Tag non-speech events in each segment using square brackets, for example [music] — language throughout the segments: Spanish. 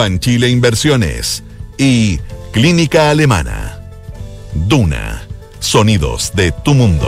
Banchile Inversiones y Clínica Alemana. Duna. Sonidos de tu mundo.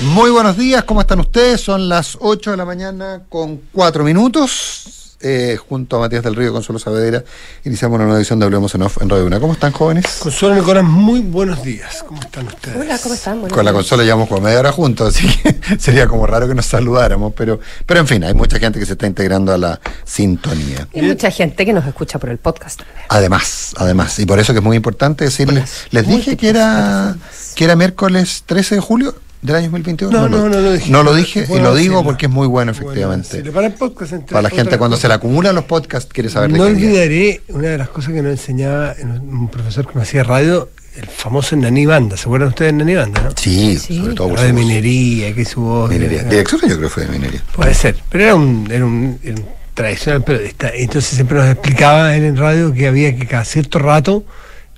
Muy buenos días, ¿cómo están ustedes? Son las 8 de la mañana con 4 minutos. Eh, junto a Matías del Río, Consuelo Saavedra, iniciamos una nueva edición de Hablemos en Off en Radio Una. ¿Cómo están, jóvenes? Consuelo Nicolás, muy buenos días. ¿Cómo están ustedes? Hola, ¿cómo están? Buenos Con la consola llevamos como media hora juntos, así que [laughs] sería como raro que nos saludáramos, pero, pero en fin, hay mucha gente que se está integrando a la sintonía. Y mucha gente que nos escucha por el podcast también. Además, además, y por eso que es muy importante decirles, les dije que era, que era miércoles 13 de julio del año 2021. No, no, no lo dije. No lo dije y Bueno lo digo porque es muy bueno, Bueno, efectivamente. sí, para el podcast, entre Para la gente cuando se le acumulan los podcasts quiere saber de No qué día. olvidaré una de las cosas que nos enseñaba en un profesor que me hacía radio, el famoso Nani Banda. ¿Se acuerdan ustedes de Nani Banda, no? Sí, Sí. sobre todo por de su voz. minería, que su voz. Minería. Dirección yo creo que fue de minería. Puede ser, pero era un, era un, era un tradicional periodista. Entonces siempre nos explicaba él en radio que había que cada cierto rato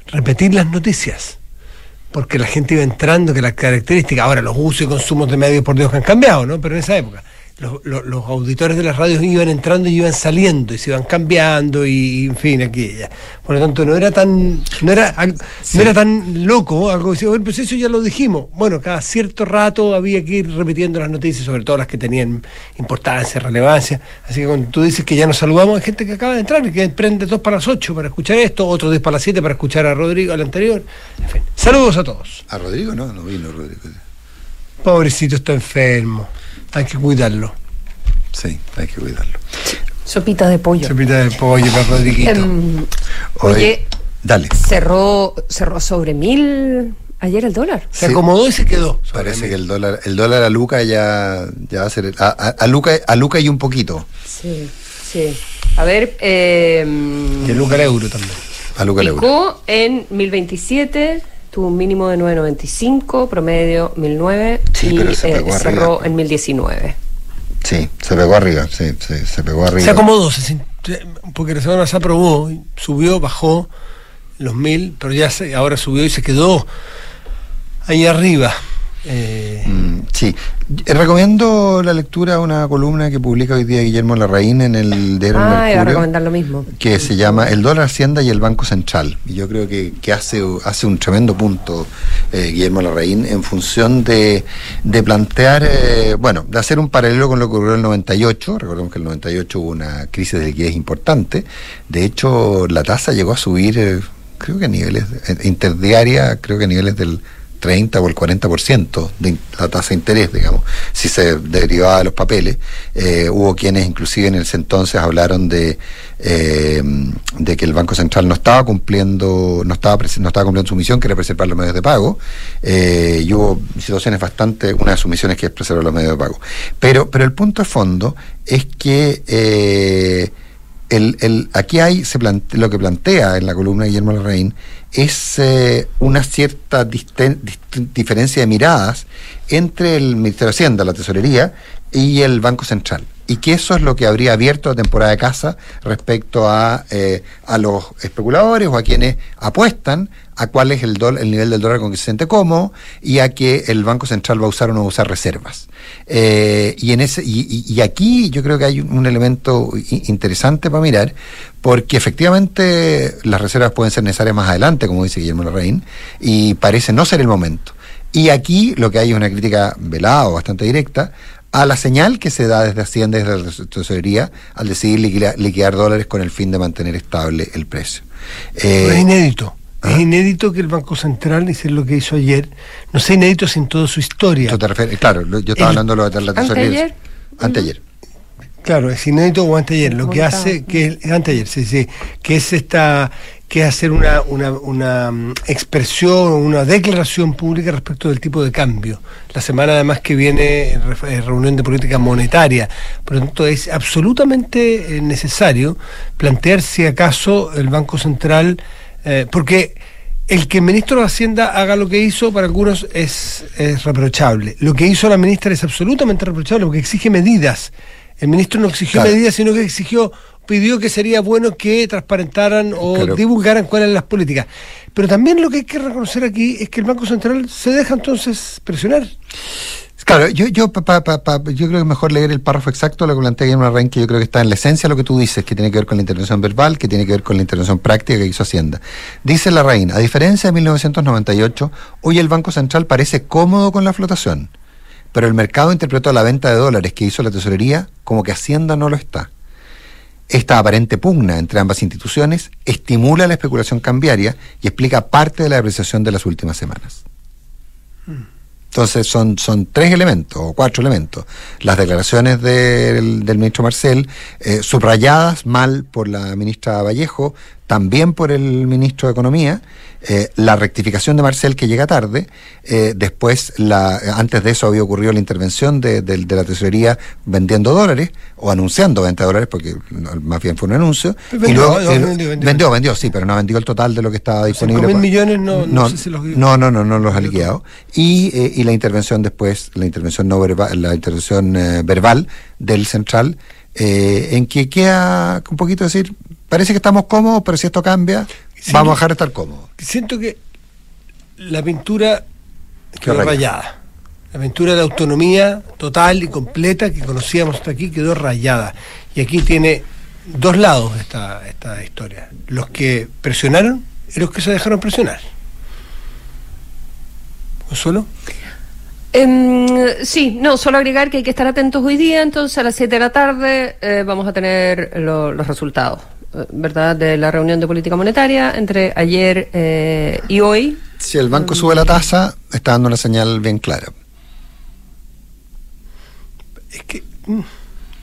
repetir las noticias. Porque la gente iba entrando, que las características, ahora los usos y consumos de medios por Dios que han cambiado, ¿no? Pero en esa época, los, los- los auditores de las radios iban entrando y iban saliendo y se iban cambiando y, en fin, aquí. Por lo tanto, no era tan, no era, Sí. no era tan loco, algo que decía, bueno, pues eso ya lo dijimos. Bueno, cada cierto rato había que ir repitiendo las noticias, sobre todo las que tenían importancia, relevancia. Así que cuando tú dices que ya nos saludamos, hay gente que acaba de entrar y que prende dos para las ocho para escuchar esto, otro diez para las siete para escuchar a Rodrigo, al anterior. En fin, saludos a todos. ¿A Rodrigo? No, no vino Rodrigo. Pobrecito está enfermo, hay que cuidarlo. Sí, hay que cuidarlo. Sopita de pollo. Chapita de pollo para Rodriguito. Em, Oye, oye, Dale. cerró, cerró sobre mil ayer el dólar. Se sí. acomodó y se quedó. Parece que el dólar, el dólar a Luca ya, ya va a ser. A, a- a Luca, a Luca y un poquito. Sí, sí. A ver, em, Y el Luca al euro también. A Luca el euro. en 1027, tuvo un mínimo de 995, promedio 1009 Sí, y pero se eh, cerró arriba. en 1019. Sí, se pegó arriba. Sí, sí, se pegó arriba. Se acomodó, se porque la semana se aprobó, subió, bajó los mil, pero ya se, ahora subió y se quedó ahí arriba. Eh, Mm, sí, Eh, recomiendo la lectura de una columna que publica hoy día Guillermo Larraín en el diario El Ah, iba a Mercurio, recomendar lo mismo. que se llama El dólar Hacienda y el Banco Central. Y yo creo que, que hace, hace un tremendo punto eh, Guillermo Larraín en función de, de plantear, eh, bueno, de hacer un paralelo con lo que ocurrió en el 98. Recordemos que en el 98 hubo una crisis de liquidez importante. De hecho, la tasa llegó a subir, eh, creo que a niveles, eh, interdiaria, creo que a niveles del 30 o el 40% de la tasa de interés, digamos, si se derivaba de los papeles. Eh, hubo quienes inclusive en ese entonces hablaron de, eh, de que el Banco Central no estaba cumpliendo, no estaba, no estaba cumpliendo su misión, que era preservar los medios de pago, eh, y hubo situaciones bastante, una de sus misiones que es preservar los medios de pago. Pero, pero el punto de fondo es que eh, el, el, aquí hay se lo que plantea en la columna de Guillermo Larraín es eh, una cierta diferencia de miradas entre el Ministerio de Hacienda, la Tesorería, y el Banco Central. Y que eso es lo que habría abierto la temporada de casa respecto a, eh, a los especuladores o a quienes apuestan a cuál es el, dol- el nivel del dólar con que se siente cómodo y a que el Banco Central va a usar o no va a usar reservas. Eh, y, en ese, y, aquí yo creo que hay un, elemento interesante para mirar, porque efectivamente las reservas pueden ser necesarias más adelante, como dice Guillermo Larraín, y parece no ser el momento. Y aquí lo que hay es una crítica velada o bastante directa a la señal que se da desde Hacienda desde la tesorería al decidir liquidar, liquidar dólares con el fin de mantener estable el precio. Eh, es inédito. ¿Ah? Es inédito que el Banco Central hiciera lo que hizo ayer. No sé inédito sin toda su historia. ¿tú te refieres? Claro, yo estaba El- hablando de lo de la tesorería. Anteayer. Anteayer. Claro, es inédito o anteayer. Lo que hace que anteayer, sí, sí, que es esta que es hacer una, una, una mm, expresión, una declaración pública respecto del tipo de cambio. La semana además que viene eh, reunión de política monetaria. Por lo tanto, es absolutamente eh, necesario plantear si acaso el Banco Central, eh, porque el que el ministro de Hacienda haga lo que hizo para algunos es, es reprochable. Lo que hizo la ministra es absolutamente reprochable porque exige medidas. El ministro no exigió Claro. medidas, sino que exigió, pidió que sería bueno que transparentaran o Claro. divulgaran cuáles eran las políticas. Pero también lo que hay que reconocer aquí es que el Banco Central se deja entonces presionar. Claro, yo, yo, pa- pa- pa- yo creo que es mejor leer el párrafo exacto de lo que plantea Guillermo Larraín, que yo creo que está en la esencia de lo que tú dices, que tiene que ver con la intervención verbal, que tiene que ver con la intervención práctica que hizo Hacienda. Dice Larraín, a diferencia de 1998, hoy el Banco Central parece cómodo con la flotación, pero el mercado interpretó la venta de dólares que hizo la tesorería como que Hacienda no lo está. Esta aparente pugna entre ambas instituciones estimula la especulación cambiaria y explica parte de la depreciación de las últimas semanas. Entonces son, son tres elementos o cuatro elementos. Las declaraciones del, del ministro Marcel, eh, subrayadas mal por la ministra Vallejo, también por el ministro de Economía, eh, la rectificación de Marcel que llega tarde, eh, después, la, antes de eso había ocurrido la intervención de, de- de la tesorería vendiendo dólares o anunciando venta de dólares, porque no, más bien fue un anuncio. Vendió, y luego, no, vendió, vendió. vendió, vendió, sí, pero no vendió el total de lo que estaba disponible. 5.000 pa- millones no- no sé si los- no, no, no, no los ha liquidado. Y, eh, y la intervención después, la intervención no verbal, la intervención verbal del central, eh, en que queda un poquito decir, parece que estamos cómodos, pero si esto cambia, Sí, vamos a dejar de estar cómodos. Siento que la pintura quedó rayada. rayada. La pintura de autonomía total y completa que conocíamos hasta aquí quedó rayada. Y aquí tiene dos lados esta, esta historia. Los que presionaron y los que se dejaron presionar. ¿Consuelo? Em, sí, no, solo agregar que hay que estar atentos hoy día, entonces a las 7 de la tarde eh, vamos a tener lo- los resultados, ¿verdad? De la reunión de política monetaria entre ayer eh, y hoy. Si el banco sube la tasa, está dando una señal bien clara. Es que.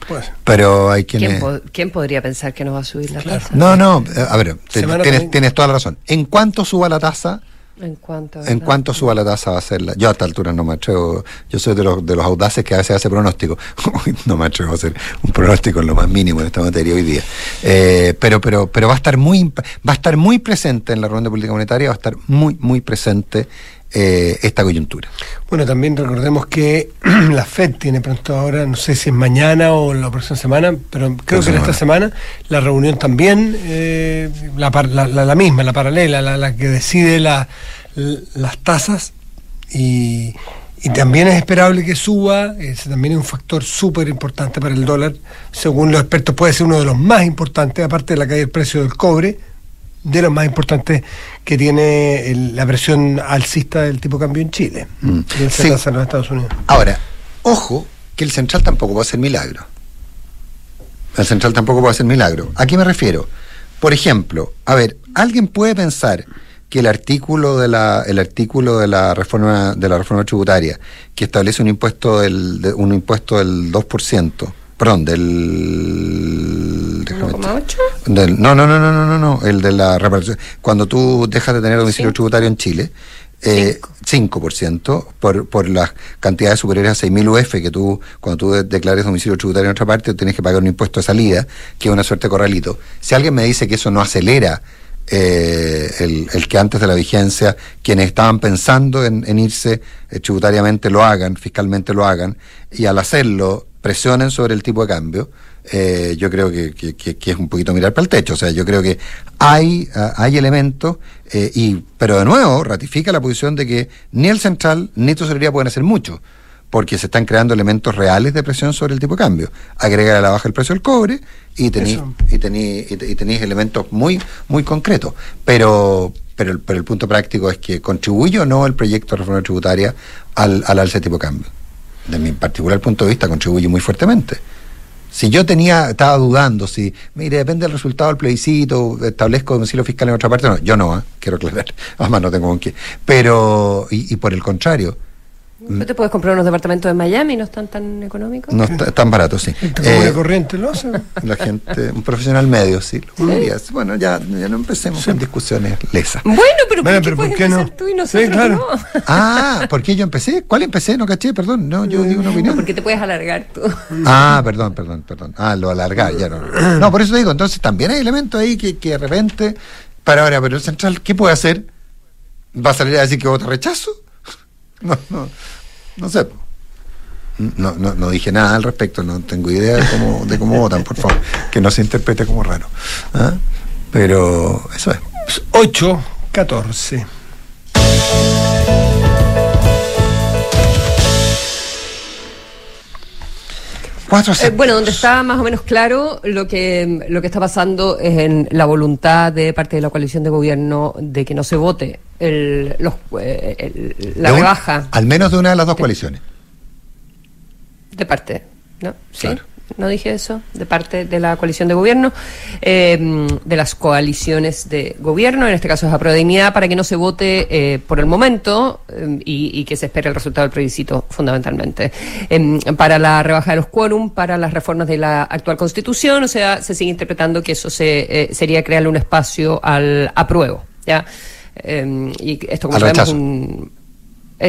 pues, Pero hay ¿Quién, quienes... po- quién podría pensar que nos va a subir la Claro. tasa? No, no, a ver, tienes, tienes toda la razón. En cuanto suba la tasa, En cuanto, En ¿verdad? cuanto suba la tasa va a ser la... Yo a esta altura no me atrevo, yo soy de los, de los audaces que a veces hace pronóstico. [laughs] no me atrevo a hacer un pronóstico en lo más mínimo en esta materia hoy día. Eh, pero, pero, pero va a estar muy va a estar muy presente en la reunión de política monetaria, va a estar muy, muy presente eh, esta coyuntura. Bueno, también recordemos que [clears throat] la FED tiene pronto ahora, no sé si es mañana o la próxima semana, pero creo que en esta semana. la reunión también, eh, la, la, la- la misma, la paralela, la, que decide las tasas. Y, y también es esperable que suba, ese también es un factor súper importante para el dólar, según los expertos puede ser uno de los más importantes, aparte de la caída del precio del cobre, de los más importantes que tiene el- la presión alcista del tipo cambio en Chile Mm. y el Sí. en los Estados Unidos. Ahora, ojo que el central tampoco puede hacer milagro. El central tampoco puede hacer milagro. ¿A qué me refiero? Por ejemplo, a ver, alguien puede pensar que el artículo de la el artículo de la reforma de la reforma tributaria que establece un impuesto del de- un impuesto del 2%, perdón, del déjame- 1,8. del- no, no, no, no, no, no, no, el de la reparación. Cuando tú dejas de tener domicilio tributario en Chile, eh, 5% por, por las cantidades superiores a 6.000 UF que tú, cuando tú de- declares domicilio tributario en otra parte, tienes que pagar un impuesto de salida, que es una suerte de corralito. Si alguien me dice que eso no acelera eh, el, el que antes de la vigencia, quienes estaban pensando en, en irse eh, tributariamente lo hagan, fiscalmente lo hagan, y al hacerlo presionen sobre el tipo de cambio, eh, yo creo que, que- que- que es un poquito mirar para el techo. O sea, yo creo que hay, ah, hay elementos, eh, y, pero de nuevo ratifica la posición de que ni el central ni tesorería pueden hacer mucho, porque se están creando elementos reales de presión sobre el tipo de cambio. Agregar a la baja el precio del cobre y tenéis y tení- y te- y tenéis elementos muy muy concretos. Pero, pero, el- pero el punto práctico es que contribuye o no el proyecto de reforma tributaria al, al alza de tipo de cambio. De mi particular punto de vista, contribuye muy fuertemente. Si yo tenía, estaba dudando, si, mire, depende del resultado del plebiscito, establezco domicilio fiscal en otra parte, no, yo no, ¿ah? quiero aclarar, [laughs] además no tengo con qué. Pero, y, y por el contrario, ¿No te puedes comprar unos departamentos en Miami? ¿No están tan económicos? No está tan barato, sí. Eh, corriente lo hace. la gente, un profesional medio, sí. lo diría. Bueno, ya, ya no empecemos con discusiones lesas. Bueno, pero, Bueno, ¿por, pero qué ¿por puedes qué no? tú y Sí, nosotros claro. no? [laughs] Ah, ¿por qué yo empecé? ¿Cuál empecé? No caché, perdón. No, yo digo una No, opinión. porque te puedes alargar tú. Ah, perdón, perdón, perdón. Ah, lo alargar, ya no. No, por eso digo, entonces también hay elementos ahí que, que de repente, para ahora, pero el central, ¿qué puede hacer? ¿Va a salir a decir que vota rechazo? [laughs] No, no, no sé. No, no, no dije nada al respecto, no tengo idea de cómo, de cómo votan, por favor. [laughs] Que no se interprete como raro. ¿Ah? Pero eso es. 8, 14. Cuatro Eh, bueno, donde está más o menos claro lo que, lo que está pasando es en la voluntad de parte de la coalición de gobierno de que no se vote el, los, eh, el- la rebaja Al menos de una de las dos coaliciones. de parte, ¿no? Sí. Claro. No dije eso, de parte de la coalición de gobierno, eh, de las coaliciones de gobierno, en este caso es a Dignidad, para que no se vote eh, por el momento eh, y, y que se espere el resultado del plebiscito, fundamentalmente. Em, para la rebaja de los quórum, para las reformas de la actual constitución, o sea, se sigue interpretando que eso se, sería crearle un espacio al apruebo, ¿ya? Em, y esto, como Al sabemos, rechazo. un-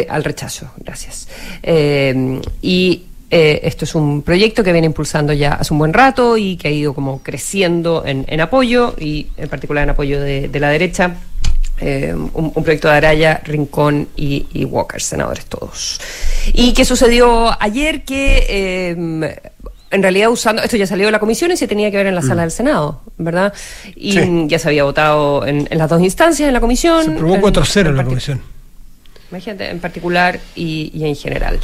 al rechazo, gracias. Eh, y eh, esto es un proyecto que viene impulsando ya hace un buen rato y que ha ido como creciendo en, en apoyo y en particular en apoyo de, de la derecha. Eh, un, un proyecto de Araya, Rincón y, y Walker, senadores todos. ¿Y qué sucedió ayer? Que eh, en realidad usando, esto ya salió de la comisión y se tenía que ver en la sala del Senado, ¿verdad? Y Sí. ya se había votado en, en las dos instancias, en la comisión. Se aprobó en- 4-0 en la partic- comisión. Imagínate, en particular y, y en general.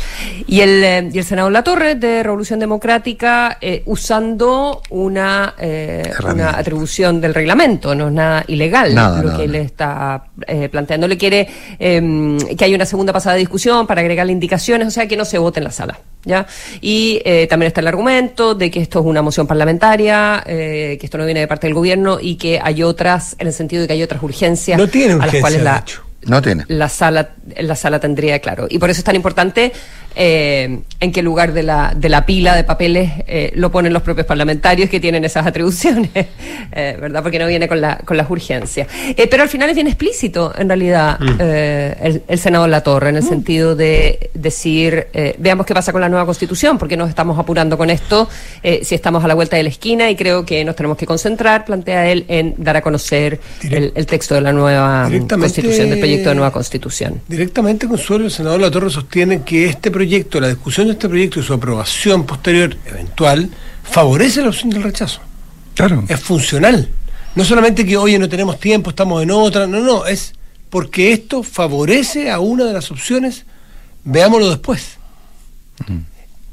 Y el, eh, y el senador La Torre de Revolución Democrática eh, usando una, eh, una atribución del reglamento, no es nada ilegal Nada, lo nada, que nada. él está eh, planteando. Le quiere eh, que haya una segunda pasada de discusión para agregarle indicaciones, o sea, que no se vote en la sala. ¿Ya? Y eh, también está el argumento de que esto es una moción parlamentaria, que esto no viene de parte del gobierno y que hay otras, en el sentido de que hay otras urgencias No tiene a las cuales la, hecho. No tiene. la sala la sala tendría claro y por eso es tan importante eh, en qué lugar de la de la pila de papeles eh, lo ponen los propios parlamentarios que tienen esas atribuciones [laughs] eh, verdad porque no viene con la con las urgencias. Eh, pero al final es bien explícito en realidad eh, el, el senador La Torre en el sentido de decir eh, veamos qué pasa con la nueva constitución porque nos estamos apurando con esto eh, si estamos a la vuelta de la esquina y creo que nos tenemos que concentrar plantea él en dar a conocer el, el texto de la nueva Directamente- constitución del proyecto de nueva constitución. Directamente, Consuelo, el senador La Torre sostiene que este proyecto, la discusión de este proyecto y su aprobación posterior eventual, favorece la opción del rechazo. Claro. Es funcional. No solamente que, oye, no tenemos tiempo, estamos en otra, no, no, es porque esto favorece a una de las opciones, veámoslo después.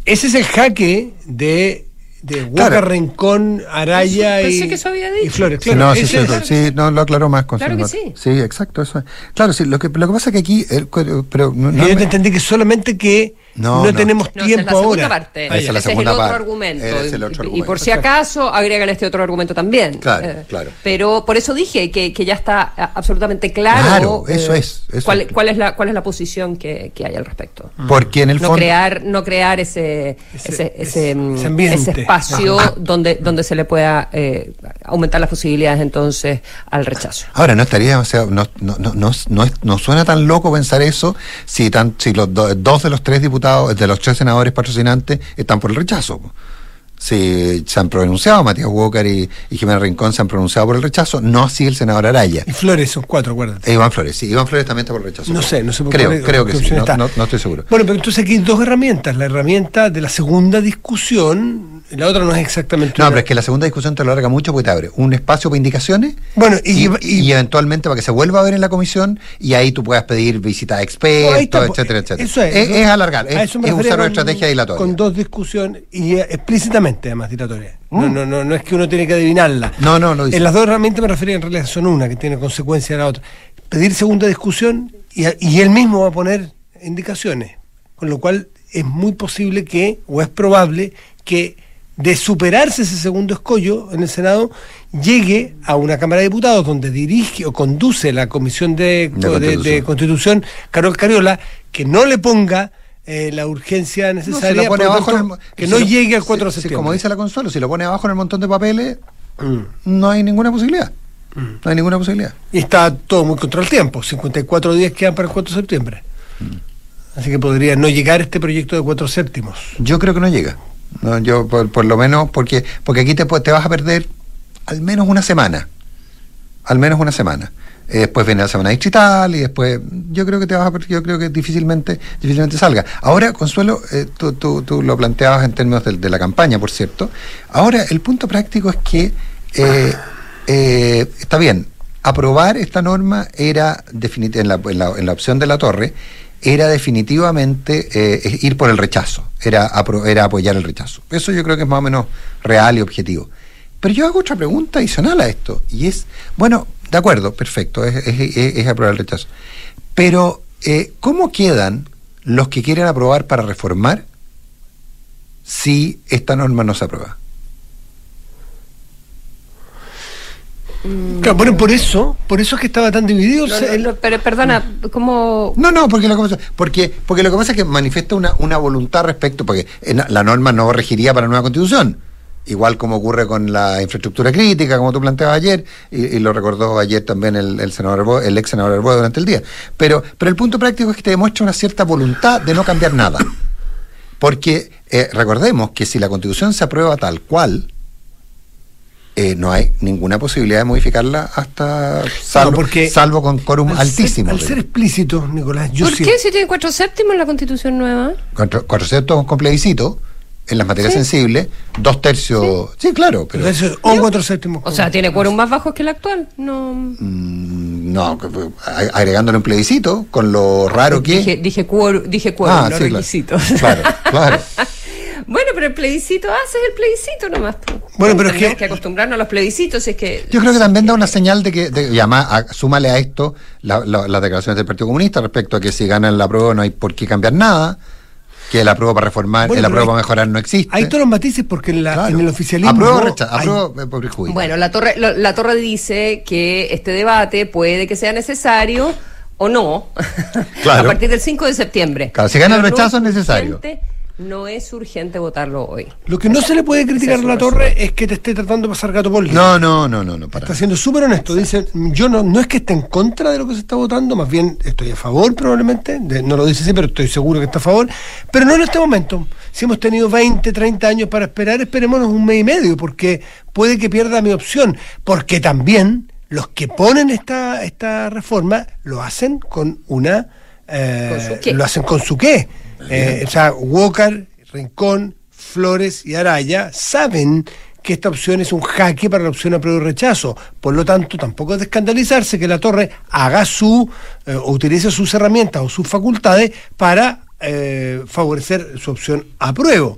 Ese es el jaque de, de Huaca, Claro. Rincón, Araya Pensé y, que eso había y dicho. Flores. Sí, Claro, no, sí, sí, es- sí, no, lo aclaró más. Claro que sí. Sí, exacto, eso es. Claro, sí, lo que, lo que pasa es que aquí, el- pero no, no yo me- te entendí que solamente que No, no, no. tenemos No, esa es tiempo la segunda ahora. parte. Esa es la Ese segunda es el otro parte. argumento. Ese es el otro Y- por si acaso, agregan este otro argumento también. Eh, Claro, claro. Pero por eso dije que, que ya está absolutamente claro. Claro, eso es, eso cuál, es. cuál es la cuál es la posición que, que hay al respecto. porque en el no fondo. crear no crear ese Ese- ese, ese- ese, mm, ese ambiente. ese espacio Ajá. donde donde se le pueda eh, aumentar las posibilidades entonces al rechazo Ahora, no estaría, o sea, no, no, no, no, no, no suena tan loco pensar eso si, tan, si los do- dos de los tres diputados, de los tres senadores patrocinantes están por el rechazo. Si se han pronunciado, Matías Walker y, y Jiménez Rincón se han pronunciado por el rechazo, no así el senador Araya. Y Flores son cuatro, acuérdate. E Iván Flores, sí, Iván Flores también está por el rechazo. No sé, no sé por Creo, cuál- creo que qué sí, no, no- no estoy seguro. Bueno, pero entonces aquí hay dos herramientas. La herramienta de la segunda discusión, la otra no es exactamente No, una- pero es que la segunda discusión te lo larga mucho porque te abre un espacio para indicaciones Bueno, y, y- y, y- eventualmente para que se vuelva a ver en la comisión y ahí tú puedas pedir visitas a expertos, etcétera, etcétera. Eso es, es, alargar, es, es usar una estrategia dilatoria. Con dos discusiones y eh, además dilatoria. No, Mm. no, no, no es que uno tiene que adivinarla. No, no, lo dice. En las dos herramientas me refería en realidad son una que tiene consecuencia de la otra. Pedir segunda discusión y, y él mismo va a poner indicaciones. Con lo cual es muy posible que, o es probable, que de superarse ese segundo escollo en el Senado, llegue a una Cámara de Diputados donde dirige o conduce la Comisión de, De de- de Constitución. Constitución, Carol Cariola, que no le ponga eh, la urgencia No, si necesaria lo pone abajo tanto, en el- que si no lo- llegue al si- 4 de si, septiembre. como dice la Consuelo, si lo pone abajo en el montón de papeles, Mm. no hay ninguna posibilidad. No hay ninguna posibilidad. Y está todo muy contra el tiempo. 54 días quedan para el 4 de septiembre. Mm. Así que podría no llegar este proyecto de 4 séptimos. Yo creo que no llega. No, yo por, por lo menos, porque, porque aquí te, te vas a perder al menos una semana. Al menos una semana. Eh, después viene la semana distrital y después yo creo que te vas a yo creo que difícilmente difícilmente salga. Ahora, Consuelo, eh, tú, tú, tú lo planteabas en términos de, la campaña, por cierto. Ahora, el punto práctico es que eh, está bien, aprobar esta norma era definit- en, la, en, la, opción de la torre era definitivamente ir por el rechazo, era, era apoyar el rechazo. Eso yo creo que es más o menos real y objetivo. Pero yo hago otra pregunta adicional a esto, y es, bueno, de acuerdo, perfecto, es, es- es- es aprobar el rechazo. Pero, eh, ¿cómo quedan los que quieren aprobar para reformar si esta norma no se aprueba? Claro, bueno, por eso, por eso es que estaba tan dividido. No, el- no, el- no, pero perdona, ¿cómo...? No, no, porque lo que pasa, porque, porque lo que pasa es que manifiesta una, una voluntad respecto, porque en la- la norma no regiría para la nueva constitución, igual como ocurre con la infraestructura crítica, como tú planteabas ayer, y, y lo recordó ayer también el, el senador Arbo- el ex senador Arboe durante el día. Pero, pero el punto práctico es que te demuestra una cierta voluntad de no cambiar nada. Porque eh, recordemos que si la constitución se aprueba tal cual, eh, no hay ninguna posibilidad de modificarla hasta salvo, porque salvo con quórum al altísimo. Ser, al ser explícito, Nicolás, yo ¿Por sí- qué si tiene cuatro séptimos en la constitución nueva? Cuatro, cuatro séptimos con plebiscito en las materias Sí. sensibles, dos tercios. Sí, claro, pero. O cuatro séptimos. O sea, tiene quórum más bajos que el actual. No... mm, no, a- agregándole un plebiscito, con lo raro que. Dije, dije quórum, dije quórum, Ah, no sí, claro. requisitos. Claro, claro. [laughs] bueno, pero el plebiscito haces el plebiscito nomás. Bueno, pero es Tenemos que- que acostumbrarnos a los plebiscitos, es que... Yo creo que también da una señal de que, de, y además, a- súmale a esto la- la- las declaraciones del Partido Comunista respecto a que si ganan la prueba no hay por qué cambiar nada, que la prueba para reformar, Bueno, la pero prueba para mejorar no existe. Hay todos los matices porque en, la- Claro. en el oficialismo. Aprueba o rechaza, hay- eh, por prejuicio. Bueno, la torre, lo- la torre dice que este debate puede que sea necesario o no [laughs] Claro. a partir del 5 de septiembre. Claro, si gana el rechazo es necesario. urgente- No es urgente votarlo hoy. Lo que no se le puede criticar a la torre es que te esté tratando de pasar gato por no, no, no, no, no, para. Está siendo súper honesto. Dice, yo no, no es que esté en contra de lo que se está votando, más bien estoy a favor probablemente. de- no lo dice así, pero estoy seguro que está a favor. Pero no en este momento. Si hemos tenido 20, 30 años para esperar, esperémonos un mes y medio, porque puede que pierda mi opción. Porque también los que ponen esta, esta reforma lo hacen con una... eh, Con su qué. lo hacen con su qué. Eh, o sea, Walker, Rincón, Flores y Araya saben que esta opción es un jaque para la opción a prueba y rechazo. Por lo tanto, tampoco es de escandalizarse que la torre haga su, eh, o utilice sus herramientas o sus facultades para eh, favorecer su opción a prueba.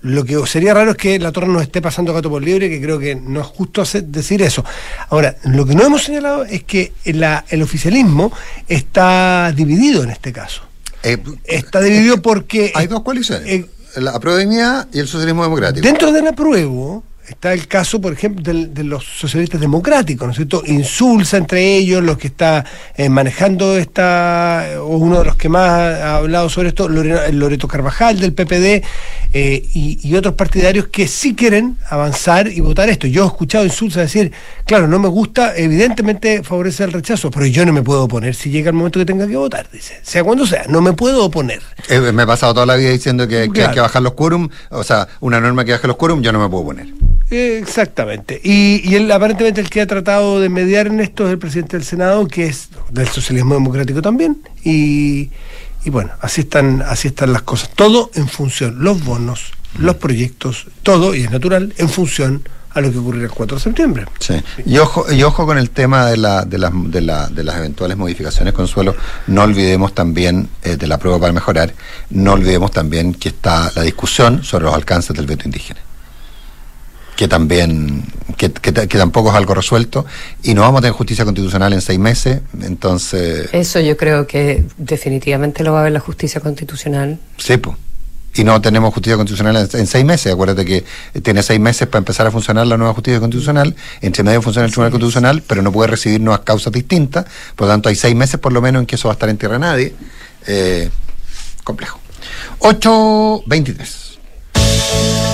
Lo que sería raro es que la torre nos esté pasando gato por liebre, que creo que no es justo decir eso. Ahora, lo que no hemos señalado es que el oficialismo está dividido en este caso. Eh, Está dividido porque Hay dos coaliciones. eh, la prueba de dignidad y el socialismo democrático. dentro del apruebo está el caso, por ejemplo, del- de los socialistas democráticos, ¿no es cierto? Insulsa entre ellos los que está eh, manejando esta, o uno de los que más ha hablado sobre esto, Loreto Carvajal del PPD, eh, y, y otros partidarios que sí quieren avanzar y votar esto. Yo he escuchado Insulsa decir, claro, no me gusta, evidentemente favorece el rechazo, pero yo no me puedo oponer si llega el momento que tenga que votar, dice. Sea cuando sea, no me puedo oponer. Eh, me he pasado toda la vida diciendo que, que hay que bajar los quórum, o sea, una norma que baje los quórum, yo no me puedo poner. Eh, Exactamente. Y, y él, aparentemente el que ha tratado de mediar en esto es el presidente del Senado, que es del socialismo democrático también. Y, y bueno, así están, así están las cosas. Todo en función, los bonos, los proyectos, todo, y es natural, en función a lo que ocurrirá el 4 de septiembre. Sí. Y ojo, y ojo con el tema de, la, de, las, de, la, de las eventuales modificaciones, Consuelo. No olvidemos también eh, de la prueba para mejorar, no olvidemos también que está la discusión sobre los alcances del veto indígena. Que también, que, que, que tampoco es algo resuelto, y no vamos a tener justicia constitucional en seis meses, entonces. Eso yo creo que definitivamente lo va a ver la justicia constitucional. Sí, po. Y no tenemos justicia constitucional en, en seis meses. Acuérdate que tiene seis meses para empezar a funcionar la nueva justicia constitucional. Entre medio funciona el Tribunal Constitucional, pero no puede recibir nuevas causas distintas. Por lo tanto, hay seis meses por lo menos en que eso va a estar en tierra nadie. Eh, complejo. 8.23.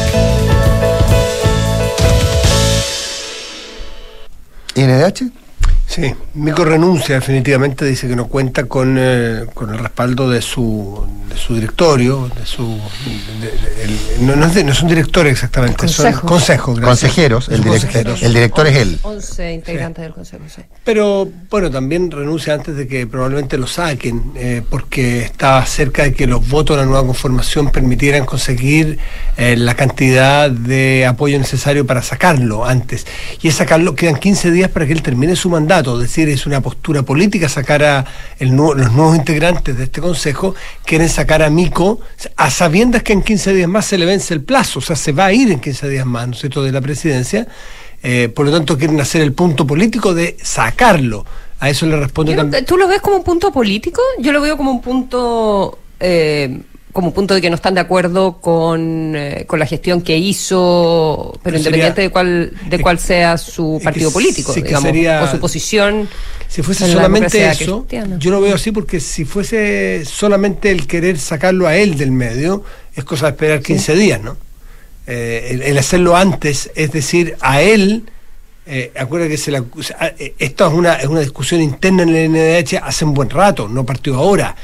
¿INDH? Sí, Mico renuncia definitivamente, dice que no cuenta con, eh, con el respaldo de su, de su directorio, de su... de- de- el- no, no es de- no son directores exactamente, Consejo. son consejos. Consejeros, el, direct- consejeros. el director es él. 11 integrantes del Consejo, sí. Pero bueno, también renuncia antes de que probablemente lo saquen, eh, porque estaba cerca de que los votos de la nueva conformación permitieran conseguir eh, la cantidad de apoyo necesario para sacarlo antes. Y es sacarlo, quedan 15 días para que él termine su mandato, es decir, es una postura política sacar a el los nuevos integrantes de este consejo, quieren sacar a Mico a sabiendas que en 15 días más se le vence el plazo, o sea, se va a ir en 15 días más, ¿no es cierto?, de la presidencia. Eh, por lo tanto, quieren hacer el punto político de sacarlo. A eso le responde Yo también. ¿Tú lo ves como un punto político? Yo lo veo como un punto... eh, como un punto de que no están de acuerdo con, eh, con la gestión que hizo, pero, Pero independiente sería- de cuál de cuál sea su que partido político, sí que digamos, sería- o su posición. Si fuese en la solamente eso, cristiana. yo lo veo así porque si fuese solamente el querer sacarlo a él del medio, es cosa de esperar 15 días, ¿no? Eh, el, el hacerlo antes, es decir, a él, eh, acuérdate que se la, eh, esto es una, es una discusión interna en el NDH hace un buen rato, no partió ahora.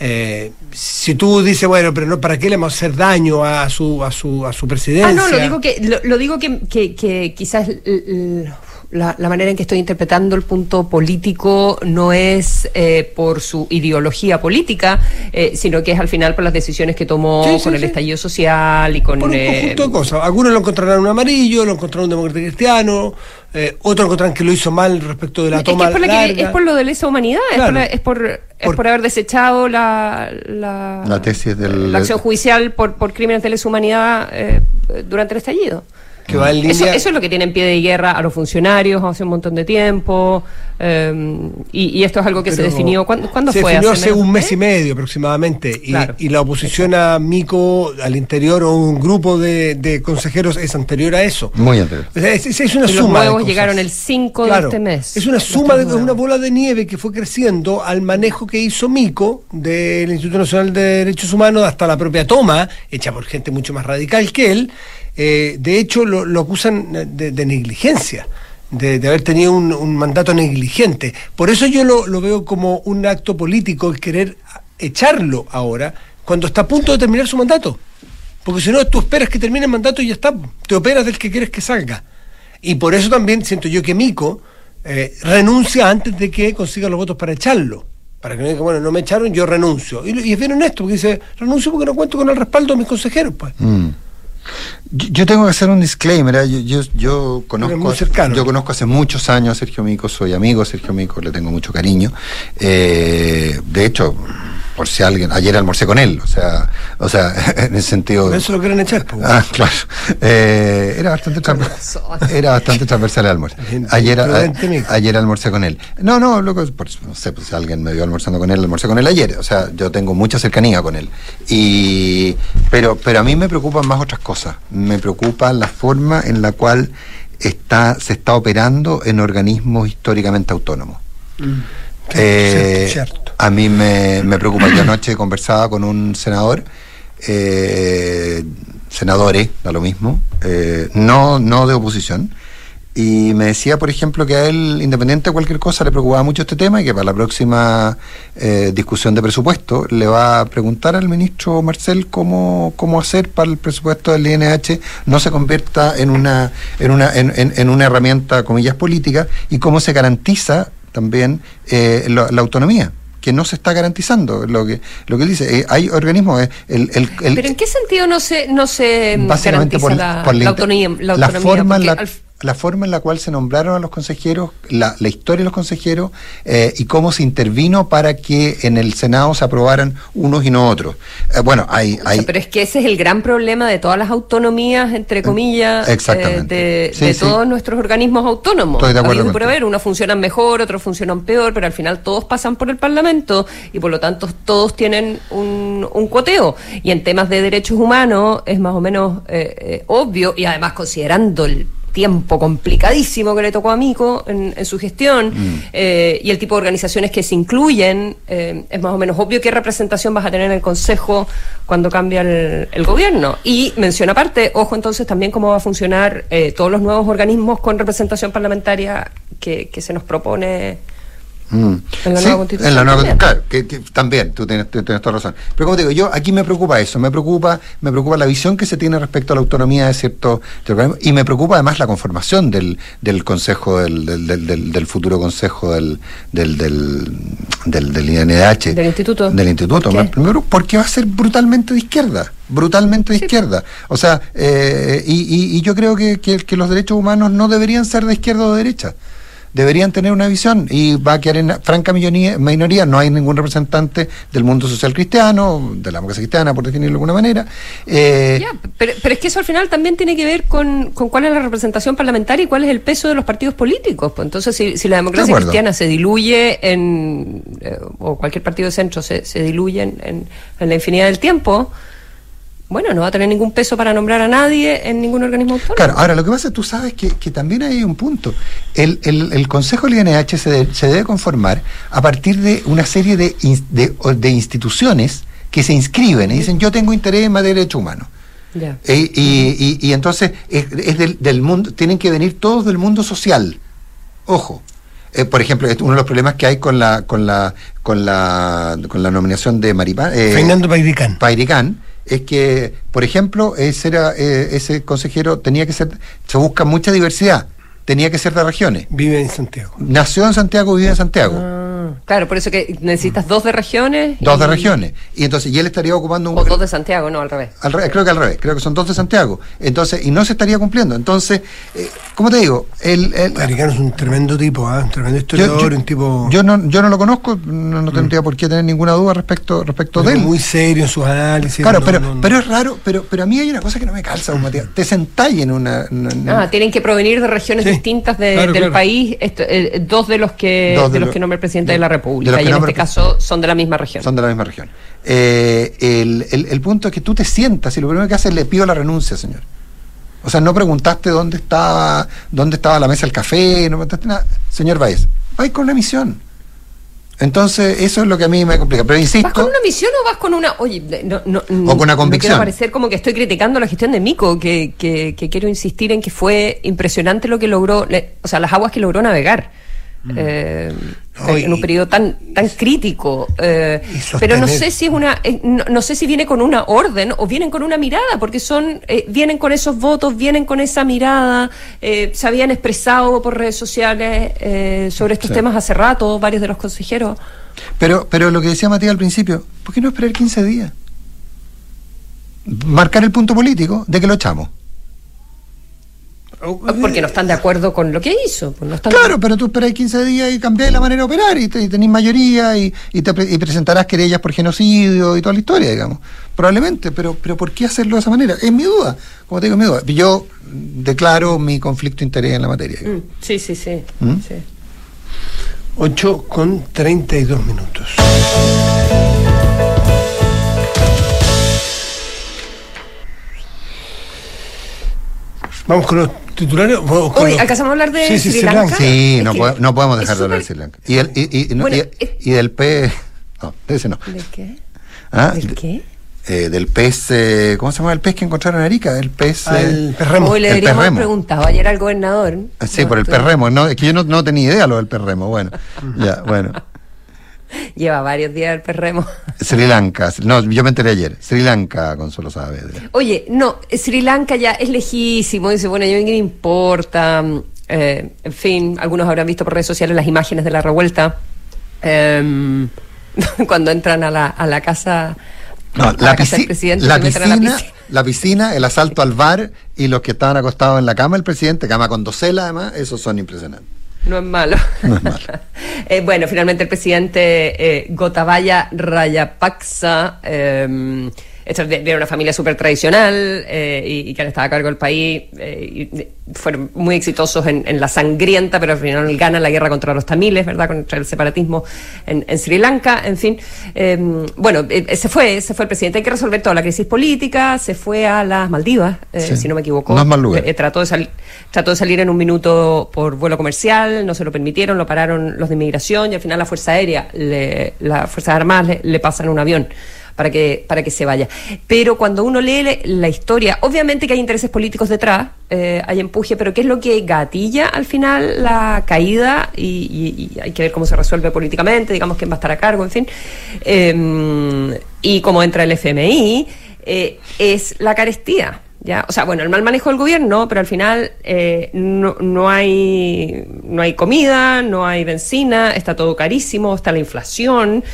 Eh, si tú dices, bueno, pero no, ¿para qué le vamos a hacer daño a su, a su, a su presidencia? Ah, no, lo digo que, lo, lo digo que, que, que quizás la, la manera en que estoy interpretando el punto político no es eh, por su ideología política, eh, sino que es al final por las decisiones que tomó Sí, sí, con el estallido social y con... Por un eh, conjunto de cosas. Algunos lo encontrarán un amarillo, lo encontrarán un demócrata cristiano, eh, otros encontrarán que lo hizo mal respecto de la es, que toma es, por la que- larga. es por lo de lesa humanidad, es, por, la- es, por, es Por- por haber desechado la, la, La tesis del- la acción judicial por, por crímenes de lesa humanidad eh, durante el estallido. Que va en línea. Eso, eso es lo que tiene en pie de guerra a los funcionarios hace un montón de tiempo. eh, y, y esto es algo que se definió. ¿Cuándo, cuándo se fue? definió hace un mes y medio aproximadamente. Y, Claro. y la oposición a Mico al interior o un grupo de, de consejeros es anterior a eso. Muy anterior. O sea, es, es- es una Y los suma. de nuevos cosas. llegaron el 5 de este mes. Es una Los suma, de, nuevos. una bola de nieve que fue creciendo al manejo que hizo Mico del Instituto Nacional de Derechos Humanos hasta la propia toma, hecha por gente mucho más radical que él. Eh, de hecho, lo, acusan de, de negligencia. De, haber tenido un, mandato negligente. Por eso yo lo, veo como un acto político el querer echarlo ahora, cuando está a punto de terminar su mandato. Porque si no, tú esperas que termine el mandato y ya está. Te operas del que quieres que salga. Y por eso también siento yo que Mico eh, renuncia antes de que consiga los votos para echarlo. Para que no diga, bueno, no me echaron, yo renuncio. Y, y es bien honesto, porque dice, renuncio porque no cuento con el respaldo de mis consejeros. Pues. Mm. Yo, tengo que hacer un disclaimer. ¿eh? Yo, yo, yo conozco, yo conozco hace muchos años a Sergio Mico, soy amigo de Sergio Mico, le tengo mucho cariño. Eh, de hecho, por si alguien, ayer almorcé con él, o sea, o sea, [laughs] en el sentido. Eso lo quieren echar. pues. Ah, claro. Eh, era bastante transversal. Era bastante transversal el almuerzo. Ayer, a- ayer almorcé con él. No, no, loco, por- no sé, pues si alguien me vio almorzando con él, almorcé con él ayer. O sea, yo tengo mucha cercanía con él. Y, pero, pero a mí me preocupan más otras cosas. Me preocupa la forma en la cual está, se está operando en organismos históricamente autónomos. Eh, Cierto, cierto. A mí me, me preocupa. Yo anoche conversaba con un senador, eh, senadores, da lo mismo, eh, no, no de oposición, y me decía, por ejemplo, que a él, independiente de cualquier cosa, le preocupaba mucho este tema y que para la próxima eh, discusión de presupuesto le va a preguntar al ministro Marcel cómo, cómo hacer para el presupuesto del INH no se convierta en una, en una, en, en- en una herramienta, comillas, política y cómo se garantiza también eh, la, la autonomía que no se está garantizando lo que lo que él dice eh, hay organismos eh, el, el- el- Pero ¿en qué sentido no se, no se básicamente garantiza por, la, por la autonomía? La, autonomía? forma la, al- la forma en la cual se nombraron a los consejeros, la, la historia de los consejeros eh, y cómo se intervino para que en el Senado se aprobaran unos y no otros. Eh, bueno, hay, hay pero es que ese es el gran problema de todas las autonomías, entre comillas, eh, Exactamente. de, Sí, de sí. todos nuestros organismos autónomos. Estoy de acuerdo por haber, unos funcionan mejor, otros funcionan peor, pero al final todos pasan por el Parlamento y por lo tanto todos tienen un, un cuoteo. Y en temas de derechos humanos es más o menos eh, obvio y además considerando el tiempo complicadísimo que le tocó a Mico en, en su gestión Mm. eh, y el tipo de organizaciones que se incluyen, eh, es más o menos obvio qué representación vas a tener en el Consejo cuando cambia el, el gobierno. Y menciona aparte, ojo entonces también cómo va a funcionar eh, todos los nuevos organismos con representación parlamentaria que, que se nos propone Mm. En la Sí, nueva constitución en la nueva- también. claro, que, que también, tú tienes, tú tienes toda razón. Pero como te digo, yo aquí me preocupa eso, me preocupa, me preocupa la visión que se tiene respecto a la autonomía de ciertos y me preocupa además la conformación del, del consejo, del, del, del, del- del futuro consejo del, del, del, del, del INDH. Del instituto. Del instituto. Primero, porque va a ser brutalmente de izquierda, brutalmente de izquierda. O sea, eh, y, y- y yo creo que, que, que los derechos humanos no deberían ser de izquierda o de derecha deberían tener una visión y va a quedar en franca minoría, minoría. No hay ningún representante del mundo social cristiano, de la democracia cristiana, por definirlo de alguna manera. Eh, Ya, pero, pero es que eso al final también tiene que ver con, con cuál es la representación parlamentaria y cuál es el peso de los partidos políticos. Pues entonces, si, si la democracia cristiana se diluye en, eh, o cualquier partido de centro se, se diluye en, en- en la infinidad del tiempo, bueno, no va a tener ningún peso para nombrar a nadie en ningún organismo autónomo. Claro, ahora lo que pasa, tú sabes que, que también hay un punto. El, el, el Consejo del INH se, de- se debe conformar a partir de una serie de, de, o- de instituciones que se inscriben y dicen yo tengo interés en materia de derechos humanos. Ya. E- y, y- y entonces es, es del, del mundo, tienen que venir todos del mundo social. Ojo. Eh, por ejemplo, es uno de los problemas que hay con la con la con la con la nominación de Maripán eh, Fernando Pairicán. Pairicán es que, por ejemplo, ese era eh, ese consejero tenía que ser se busca mucha diversidad, tenía que ser de regiones. Vive en Santiago. Nació en Santiago, vive en Santiago. Ah, claro, por eso que necesitas dos de regiones. Dos de regiones. Y entonces, y él estaría ocupando un O dos de Santiago, no, al revés. Al revés, creo que al revés, creo que son dos de Santiago. Entonces, y no se estaría cumpliendo. Entonces, eh, ¿cómo te digo? El, el- Pairicán es un tremendo tipo, ¿ah? un tremendo historiador, yo- un tipo yo no, yo no lo conozco, no, no tendría por qué tener ninguna duda respecto, respecto de él. muy serio en sus análisis. claro, no- pero, no- no- pero es raro, pero, pero a mí hay una cosa que no me calza, Matías. [laughs] Te sentáis en una. en Ah, tienen que provenir de regiones Sí, distintas de- claro, del claro. país, esto, eh, dos de los que Dos de, de los lo- que nombra el presidente de- de, la República, y en este caso son de la misma región. Son de la misma región. Eh, el, el- el punto es que tú te sientas y lo primero que haces es le pido la renuncia, señor. O sea, no preguntaste dónde estaba, dónde estaba la mesa del café, no preguntaste nada. Señor Baez, vais con una misión. Entonces, eso es lo que a mí me complica. Pero insisto. ¿Vas con una misión o vas con una.? Oye, no, no, O con una No convicción. quiero parecer como que estoy criticando la gestión de Mico, que, que, que quiero insistir en que fue impresionante lo que logró, le- o sea, las aguas que logró navegar. eh, No, en un periodo tan tan crítico eh, pero no sé si es una eh, no, no sé si viene con una orden o vienen con una mirada porque son eh, vienen con esos votos vienen con esa mirada se habían expresado por redes sociales sobre estos Sí. temas hace rato varios de los consejeros Pero, pero lo que decía Matías al principio, ¿por qué no esperar 15 días? Marcar el punto político de que lo echamos. Porque no están de acuerdo con lo que hizo. Pues no están Claro, pero tú esperáis 15 días y cambiáis la manera de operar y, te- y tenéis mayoría y, y te y presentarás querellas por genocidio y toda la historia, digamos. Probablemente, pero, pero ¿por qué hacerlo de esa manera? Es mi duda, como te digo, es mi duda. Yo declaro mi conflicto de interés en la materia. Mm, Sí, sí, sí. ¿Mm? sí. 8 con 32 minutos. Vamos con los titulares. Hoy los- alcanzamos a hablar de Sí, sí, Sri Sri Lanka. Sí, no, no podemos dejar de hablar de Sri Lanka. Y, el, y, y- no, Bueno, y- es- y del pez... No, de ese no. ¿De qué? Ah, ¿Del de- qué? eh, del pez... eh, ¿Cómo se llama el pez que encontraron en Arica? El pez... eh, Al perremo. Hoy le el deberíamos haber preguntado ayer al gobernador. Sí, No, por el tú- perremo. No, es que yo no, no tenía idea lo del perremo. Bueno, [laughs] ya, bueno. [laughs] Lleva varios días el perremo. [laughs] Sri Lanka. No, yo me enteré ayer. Sri Lanka, Consuelo Saavedra. Oye, no, Sri Lanka ya es lejísimo. Dice, bueno, yo qué me importa. Eh, en fin, algunos habrán visto por redes sociales las imágenes de la revuelta. Em, [laughs] cuando entran a la, a la casa. No, a la, casa del pisci- presidente, la se meten a la piscina, la piscina, el asalto al bar y los que estaban acostados en la cama del presidente, cama con dosela además, esos son impresionantes. No es malo. No es malo. [laughs] Eh, bueno, finalmente el presidente eh, Gotabaya Rayapaksa eh, Estos de, de una familia súper tradicional eh, y, y que han estado a cargo del país eh, y fueron muy exitosos en, en la sangrienta, pero al final ganan la guerra contra los tamiles, ¿verdad? Contra el separatismo en, en Sri Lanka, en fin. Eh, bueno, eh, se fue, se fue el presidente. Hay que resolver toda la crisis política, se fue a las Maldivas, eh, Sí. si no me equivoco. No es mal lugar. Trató, de sal- trató de salir en un minuto por vuelo comercial, no se lo permitieron, lo pararon los de inmigración y al final la Fuerza Aérea, le- las Fuerzas Armadas le, le pasan un avión para que, para que se vaya. Pero cuando uno lee le- la historia, obviamente que hay intereses políticos detrás, eh, hay empuje, pero ¿qué es lo que gatilla al final la caída? Y, y- y hay que ver cómo se resuelve políticamente, digamos quién va a estar a cargo, en fin. Eh, y cómo entra el FMI, eh, es la carestía. ¿Ya? O sea, bueno, el mal manejo del gobierno, pero al final eh, no, no, hay, no hay comida, no hay benzina, está todo carísimo, está la inflación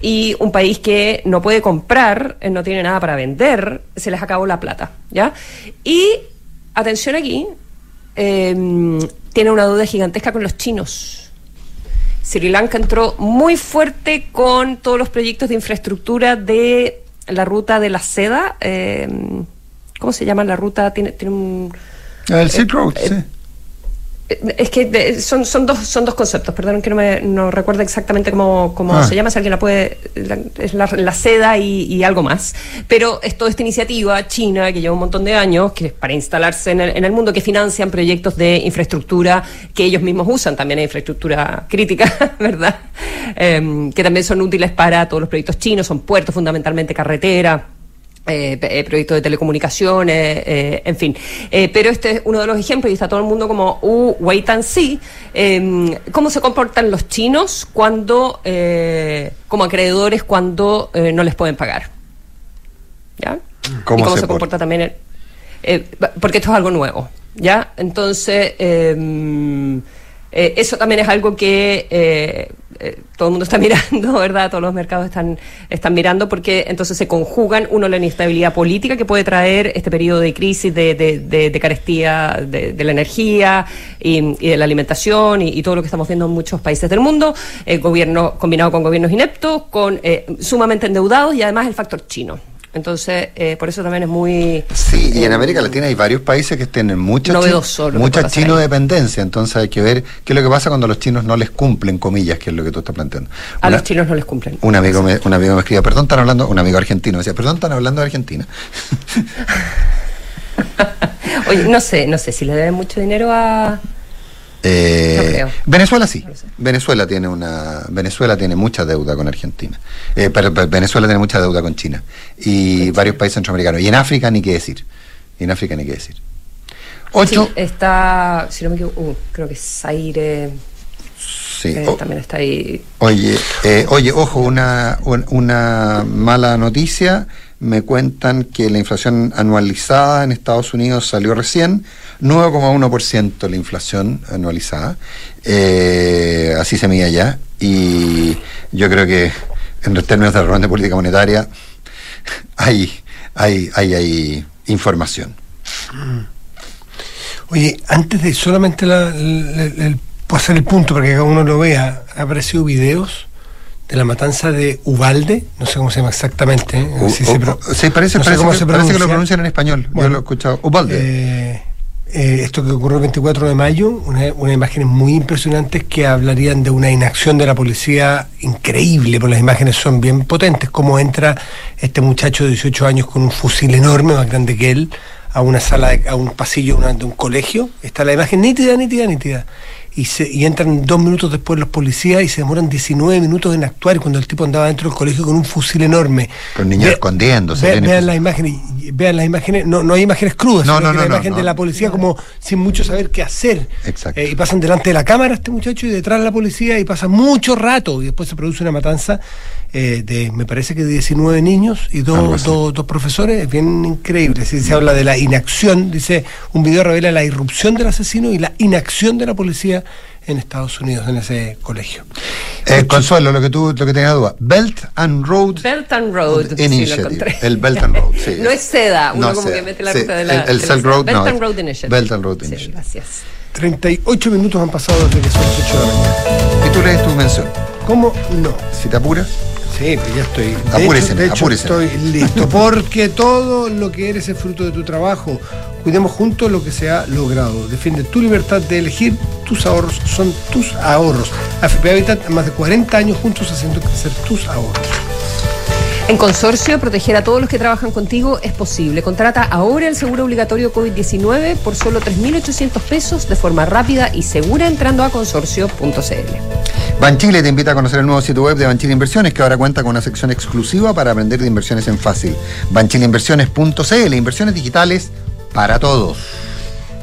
y un país que no puede comprar, eh, no tiene nada para vender, se les acabó la plata. ¿ya? Y, atención aquí, eh, tiene una deuda gigantesca con los chinos. Sri Lanka entró muy fuerte con todos los proyectos de infraestructura de la ruta de la seda. eh, ¿Cómo se llama la ruta? Tiene, tiene un. El Silk Road, eh, sí. eh, Es que de- son, son, dos, son dos conceptos, perdón que no me no recuerdo exactamente cómo, cómo Ah. se llama, si alguien la puede, la- es la, la seda y, y algo más. Pero es toda esta iniciativa china que lleva un montón de años, que es para instalarse en el, en el mundo, que financian proyectos de infraestructura que ellos mismos usan, también hay infraestructura crítica, [laughs] ¿verdad? Em, que también son útiles para todos los proyectos chinos, son puertos fundamentalmente, carretera eh, eh, proyectos de telecomunicaciones, eh, en fin. Eh, pero este es uno de los ejemplos y está todo el mundo como, uh, wait and see. Eh, ¿Cómo se comportan los chinos cuando, eh, como acreedores, cuando no les pueden pagar? ¿Ya? ¿Cómo y cómo se se, por- comporta también el- porque esto es algo nuevo, ¿ya? Entonces, eh, eso también es algo que eh, eh, todo el mundo está [laughs] mirando, ¿verdad? Todos los mercados están, están mirando porque entonces se conjugan, uno, la inestabilidad política que puede traer este periodo de crisis, de, de, de- carestía de, la energía y, de la alimentación y, y todo lo que estamos viendo en muchos países del mundo, el gobierno combinado con gobiernos ineptos, con eh, sumamente endeudados y además el factor chino. Entonces, eh, por eso también es muy... Sí, y en América Latina hay varios países que tienen mucha, Novedoso mucha chino dependencia, entonces hay que ver qué es lo que pasa cuando los chinos no les cumplen, comillas, que es lo que tú estás planteando. A los chinos no les cumplen. Un amigo, me, un amigo me escribía, perdón, están hablando, un amigo argentino, me decía, perdón, están hablando de Argentina. [laughs] Oye, no sé, no sé si le deben mucho dinero a... Eh, No creo. Venezuela sí. No lo sé. Venezuela tiene una Venezuela tiene mucha deuda con Argentina. Eh, pero, pero Venezuela tiene mucha deuda con China y varios países centroamericanos. Y en África ni qué decir. Y en África ni qué decir. Ocho. Sí, está, si no me equivoco, uh, creo que Zaire Sí. eh, O- también está ahí. Oye, eh, oye, ojo, una, un- una mala noticia. Me cuentan que la inflación anualizada en Estados Unidos salió recién, 9,1% la inflación anualizada. Eh, así se mide allá. Y yo creo que en los términos de la de política monetaria hay, hay, hay, hay información. Oye, antes de solamente la, el- pasar el punto para que cada uno lo vea, ha aparecido videos de la matanza de Ubalde, no sé cómo se llama exactamente. ¿eh? Así se sí, parece, no sé parece cómo que, se parece que lo pronuncia. pronuncian en español. Yo Bueno, lo he escuchado. Ubalde. Eh, eh, esto que ocurrió el 24 de mayo, una, unas imágenes muy impresionantes que hablarían de una inacción de la policía increíble, porque las imágenes son bien potentes, cómo entra este muchacho de 18 años con un fusil enorme, más grande que él, a una sala, de- a un pasillo una- de un colegio, está la imagen nítida, nítida, nítida. Y, se, y entran dos minutos después los policías y se demoran 19 minutos en actuar cuando el tipo andaba dentro del colegio con un fusil enorme. Con niños Ve- escondiéndose, ve- vean escon- las imágenes, vean las imágenes, no, no hay imágenes crudas, No, sino no, no, la imagen de la policía como sin mucho saber qué hacer. Exacto. Eh, y pasan delante de la cámara este muchacho y detrás de la policía y pasa mucho rato y después se produce una matanza eh, de, me parece que de 19 niños y dos, dos, dos profesores, es bien increíble. Si se habla de la inacción, dice, un video revela la irrupción del asesino y la inacción de la policía en Estados Unidos, en ese colegio. Eh, Consuelo, lo que tú lo que tenía duda. Belt and Road Belt and Road, sí, lo Initiative. encontré. el Belt and Road, sí. [laughs] no es seda, uno No como seda. que mete la Sí, ruta de la. el- de la Belt no, and Road Initiative. Belt and Road Sí, Initiative. gracias. 38 minutos han pasado desde que son las 8 de la mañana. Y tú lees tu mención. ¿Cómo no? Si te apuras. Sí. Pues ya estoy. De Apúrese, hecho, de hecho, apúrese. estoy listo. Porque todo lo que eres es fruto de tu trabajo. Cuidemos juntos lo que se ha logrado. Defiende tu libertad de elegir. Tus ahorros son tus ahorros. AFP Habitat, más de 40 años juntos haciendo crecer tus ahorros. En Consorcio, proteger a todos los que trabajan contigo es posible. Contrata ahora el seguro obligatorio COVID-19 por solo 3.800 pesos de forma rápida y segura entrando a consorcio.cl. Banchile te invita a conocer el nuevo sitio web de Banchile Inversiones, que ahora cuenta con una sección exclusiva para aprender de inversiones en fácil. Banchileinversiones.cl, inversiones digitales para todos.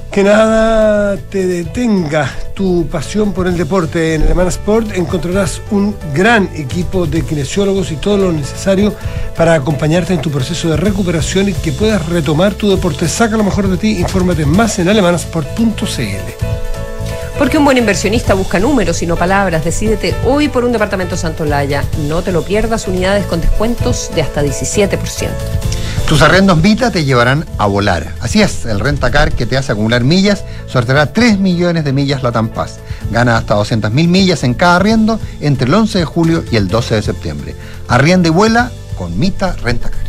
Que nada te detenga tu pasión por el deporte. En Alemana Sport encontrarás un gran equipo de kinesiólogos y todo lo necesario para acompañarte en tu proceso de recuperación y que puedas retomar tu deporte. Saca lo mejor de ti, infórmate más en alemanasport.cl. Porque un buen inversionista busca números y no palabras. Decídete hoy por un departamento Santolaya. No te lo pierdas, unidades con descuentos de hasta 17%. Tus arrendos Vita te llevarán a volar. Así es, el Rentacar que te hace acumular millas sorteará 3 millones de millas Latam Paz. Gana hasta 200 mil millas en cada arriendo entre el 11 de julio y el 12 de septiembre. Arrienda y vuela con Mita Rentacar.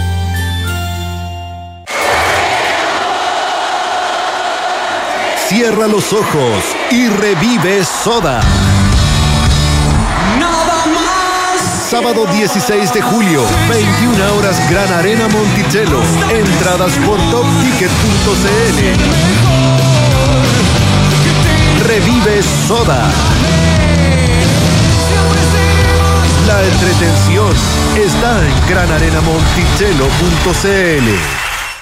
Cierra los ojos y revive Soda. Sábado 16 de julio, 21 horas Gran Arena Monticello. Entradas por topticket.cl. Revive Soda. La entretención está en granarenamonticello.cl.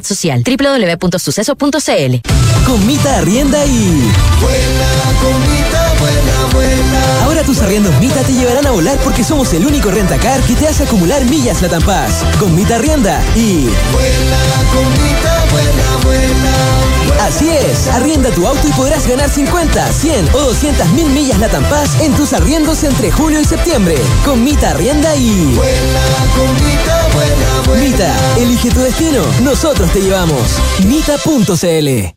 Social. www.suceso.cl Con Mita Arrienda y. Ahora tus arriendos Mita te llevarán a volar porque somos el único rentacar que te hace acumular millas la Paz. Con Mita Arrienda y. Así es, arrienda tu auto y podrás ganar 50, 100 o 200 mil millas la Paz en tus arriendos entre julio y septiembre. Con Mita Arrienda y. Mita, elige tu destino, nosotros te llevamos. Mita.cl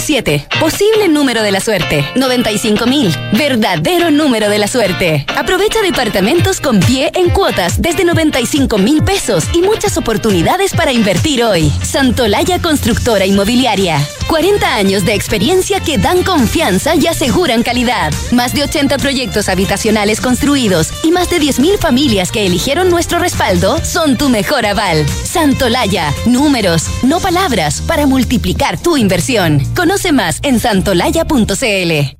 7. Posible número de la suerte. 95.000. Verdadero número de la suerte. Aprovecha departamentos con pie en cuotas desde 95 mil pesos y muchas oportunidades para invertir hoy. Santolaya Constructora Inmobiliaria. 40 años de experiencia que dan confianza y aseguran calidad. Más de 80 proyectos habitacionales construidos y más de 10.000 familias que eligieron nuestro respaldo son tu mejor aval. Santolaya. Números, no palabras, para multiplicar tu inversión. Conoce más en santolaya.cl.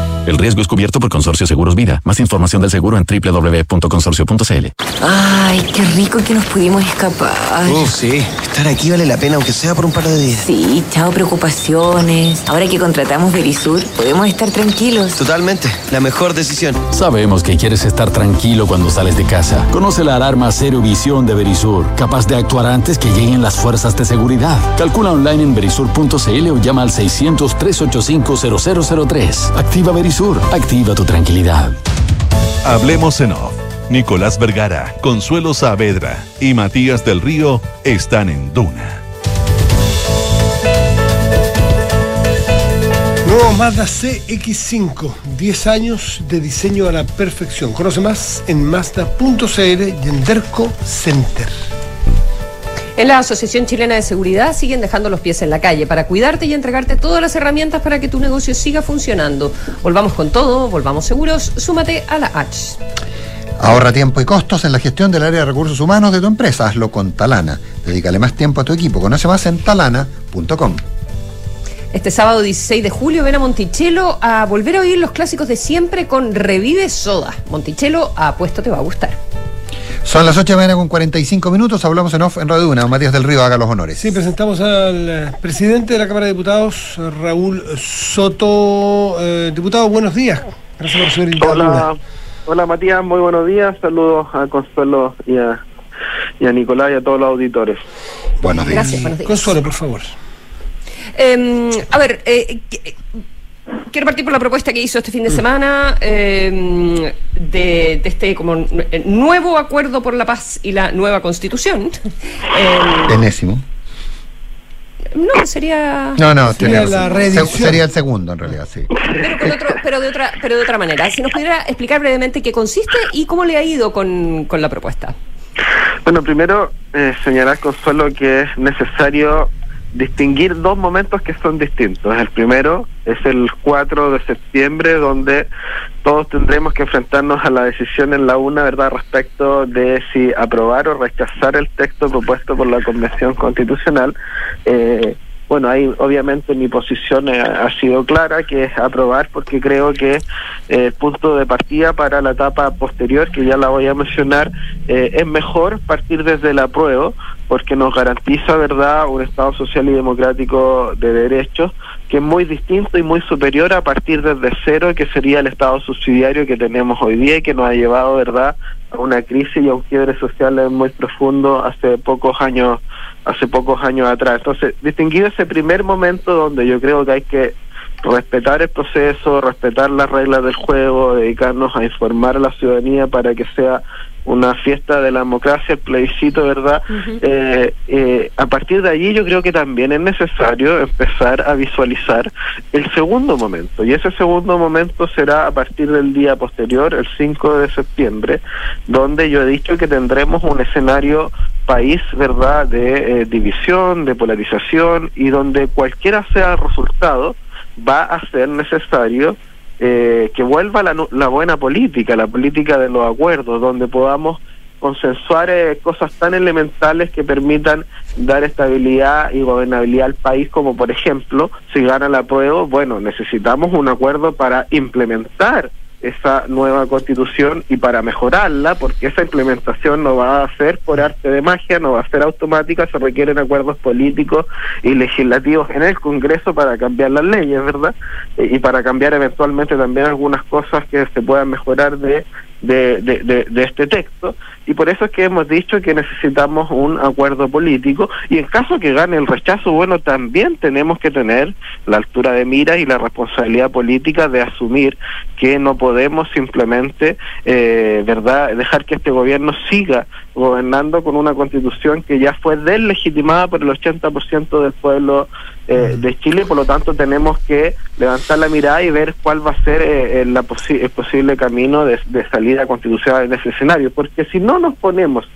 El riesgo es cubierto por Consorcio Seguros Vida. Más información del seguro en www.consorcio.cl. Ay, qué rico que nos pudimos escapar. Oh, sí. Estar aquí vale la pena, aunque sea por un par de días. Sí, chao preocupaciones. Ahora que contratamos Verisur, podemos estar tranquilos. Totalmente. La mejor decisión. Sabemos que quieres estar tranquilo cuando sales de casa. Conoce la alarma Cero Visión de Verisur, capaz de actuar antes que lleguen las fuerzas de seguridad. Calcula online en verisur.cl o llama al 600 385 0003. Activa Verisur Sur, activa tu tranquilidad. Hablemos en off. Nicolás Vergara, Consuelo Saavedra y Matías del Río están en Duna. Nuevo Mazda CX5, 10 años de diseño a la perfección. Conoce más en Mazda.cl y en Derco Center. En la Asociación Chilena de Seguridad siguen dejando los pies en la calle para cuidarte y entregarte todas las herramientas para que tu negocio siga funcionando. Volvamos con todo, volvamos seguros, súmate a la H. Ahorra tiempo y costos en la gestión del área de recursos humanos de tu empresa. Hazlo con Talana. Dedícale más tiempo a tu equipo. Conoce más en talana.com. Este sábado 16 de julio ven a Monticello a volver a oír los clásicos de siempre con Revive Soda. Monticello, apuesto te va a gustar. Son las 8 de la mañana con 45 minutos, hablamos en off en Radio Una. Matías del Río haga los honores. Sí, presentamos al eh, presidente de la Cámara de Diputados, Raúl Soto. Eh, diputado, buenos días. Gracias por recibir el Hola, hola Matías, muy buenos días. Saludos a Consuelo y a, y a Nicolás y a todos los auditores. Buenos días. Gracias, buenos días. Consuelo, por favor. Eh, a ver, eh, quiero partir por la propuesta que hizo este fin de semana eh, de, de, este como nuevo acuerdo por la paz y la nueva constitución. Eh, Enésimo. No, sería. No, no, sería, la se, sería el segundo en realidad, sí. Pero, otro, pero, de otra, pero de otra manera. Si nos pudiera explicar brevemente qué consiste y cómo le ha ido con, con la propuesta. Bueno, primero eh, señalar, Consuelo, que es necesario distinguir dos momentos que son distintos. El primero es el 4 de septiembre, donde todos tendremos que enfrentarnos a la decisión en la una, ¿verdad?, respecto de si aprobar o rechazar el texto propuesto por la Convención Constitucional. Eh, bueno, ahí obviamente mi posición ha sido clara, que es aprobar, porque creo que eh, el punto de partida para la etapa posterior, que ya la voy a mencionar, eh, es mejor partir desde el apruebo, porque nos garantiza, ¿verdad?, un Estado social y democrático de derechos que es muy distinto y muy superior a partir desde cero, que sería el Estado subsidiario que tenemos hoy día y que nos ha llevado, ¿verdad?, a una crisis y a un quiebre social muy profundo hace pocos años hace pocos años atrás. Entonces, distinguir ese primer momento donde yo creo que hay que respetar el proceso, respetar las reglas del juego, dedicarnos a informar a la ciudadanía para que sea una fiesta de la democracia, el plebiscito, ¿verdad? eh, eh, a partir de allí yo creo que también es necesario empezar a visualizar el segundo momento, y ese segundo momento será a partir del día posterior, el 5 de septiembre, donde yo he dicho que tendremos un escenario país, ¿verdad?, de eh, división, de polarización, y donde cualquiera sea el resultado, va a ser necesario eh, que vuelva la, la, buena política, la política de los acuerdos, donde podamos consensuar eh, cosas tan elementales que permitan dar estabilidad y gobernabilidad al país, como por ejemplo, si gana la prueba, bueno, necesitamos un acuerdo para implementar esa nueva constitución y para mejorarla, porque esa implementación no va a ser por arte de magia, no va a ser automática, se requieren acuerdos políticos y legislativos en el Congreso para cambiar las leyes, ¿verdad? Y para cambiar eventualmente también algunas cosas que se puedan mejorar de, de, de, de, este texto. Y por eso es que hemos dicho que necesitamos un acuerdo político y en caso que gane el rechazo, bueno, también tenemos que tener la altura de miras y la responsabilidad política de asumir que no podemos simplemente, eh, ¿verdad?, dejar que este gobierno siga gobernando con una constitución que ya fue deslegitimada por el 80% del pueblo eh, de Chile, por lo tanto tenemos que levantar la mirada y ver cuál va a ser eh, la el posible camino de, de salida constitucional en ese escenario, porque si no nos ponemos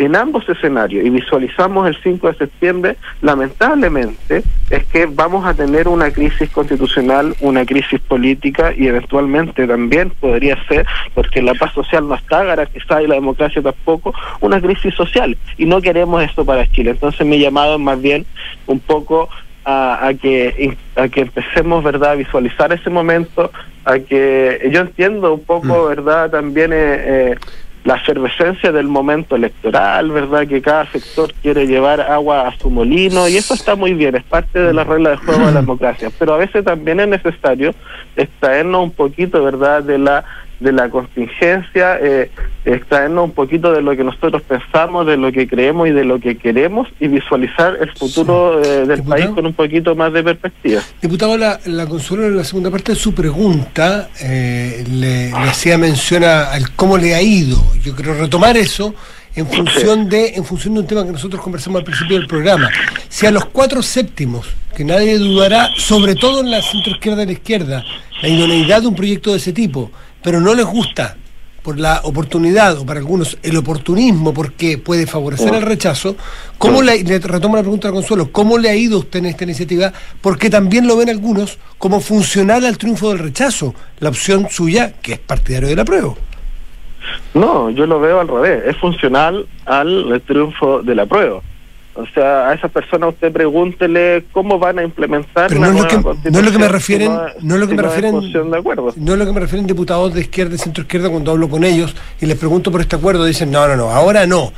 en ambos escenarios y visualizamos el 5 de septiembre, lamentablemente es que vamos a tener una crisis constitucional, una crisis política y eventualmente también podría ser, porque la paz social no está garantizada y la democracia tampoco, una crisis social. Y no queremos esto para Chile. Entonces mi llamado es más bien un poco a, que a que empecemos verdad a visualizar ese momento a que yo entiendo un poco mm. verdad también eh, eh la efervescencia del momento electoral, ¿verdad? Que cada sector quiere llevar agua a su molino y eso está muy bien, es parte de la regla de juego de la [clears throat] democracia, pero a veces también es necesario extraernos un poquito, ¿verdad?, de la de la contingencia, eh, extraernos un poquito de lo que nosotros pensamos, de lo que creemos y de lo que queremos y visualizar el futuro eh, del país con un poquito más de perspectiva. Diputado, la, la consuelo en la segunda parte de su pregunta eh, le, hacía mención al cómo le ha ido. Yo quiero retomar eso en función de en función de un tema que nosotros conversamos al principio del programa. Si a los cuatro séptimos, que nadie dudará, sobre todo en la centro izquierda y la izquierda, la idoneidad de un proyecto de ese tipo, pero no les gusta por la oportunidad o para algunos el oportunismo porque puede favorecer el rechazo, ¿cómo le, le retomo la pregunta a Consuelo, cómo le ha ido usted en esta iniciativa? Porque también lo ven algunos como funcional al triunfo del rechazo, la opción suya que es partidario de la prueba. No, yo lo veo al revés, es funcional al triunfo de la prueba. O sea, a esas personas usted pregúntele cómo van a implementar no, es lo que, no es lo que me refieren, no, es lo que me refieren, no es lo que me refieren diputados de izquierda y centro izquierda cuando hablo con ellos y les pregunto por este acuerdo, dicen, "No, no, no, ahora no.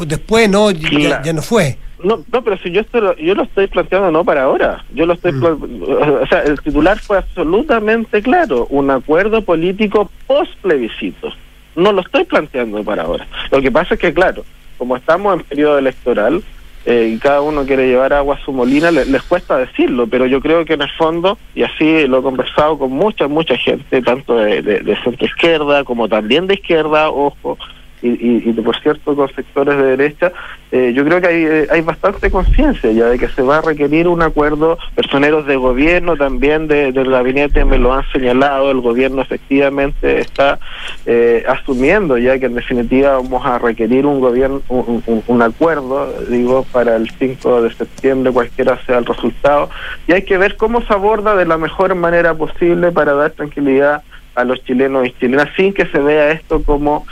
Después no, ya, no fue." No, no, pero si yo esto, yo lo estoy planteando no para ahora. Yo lo estoy, mm. o sea, el titular fue absolutamente claro, un acuerdo político post plebiscito. No lo estoy planteando para ahora. Lo que pasa es que claro, como estamos en periodo electoral eh, y cada uno quiere llevar agua a su molina, les cuesta decirlo, pero yo creo que en el fondo, y así lo he conversado con mucha, mucha gente, tanto de, de centro izquierda como también de izquierda, ojo, y, por cierto con sectores de derecha, eh, yo creo que hay, eh, hay bastante conciencia ya de que se va a requerir un acuerdo, personeros de gobierno también del gabinete me lo han señalado, el gobierno efectivamente está eh, asumiendo ya que en definitiva vamos a requerir un gobierno, un, acuerdo, digo, para el 5 de septiembre, cualquiera sea el resultado, y hay que ver cómo se aborda de la mejor manera posible para dar tranquilidad a los chilenos y chilenas sin que se vea esto como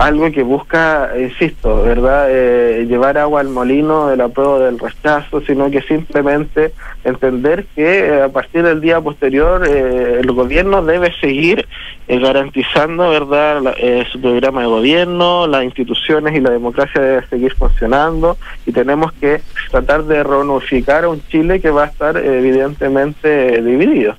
algo que busca, insisto, ¿verdad?, eh, llevar agua al molino de la prueba del rechazo, sino que simplemente entender que eh, a partir del día posterior eh, el gobierno debe seguir garantizando, ¿verdad?, su programa de gobierno, las instituciones y la democracia debe seguir funcionando y tenemos que tratar de reunificar a un Chile que va a estar evidentemente dividido.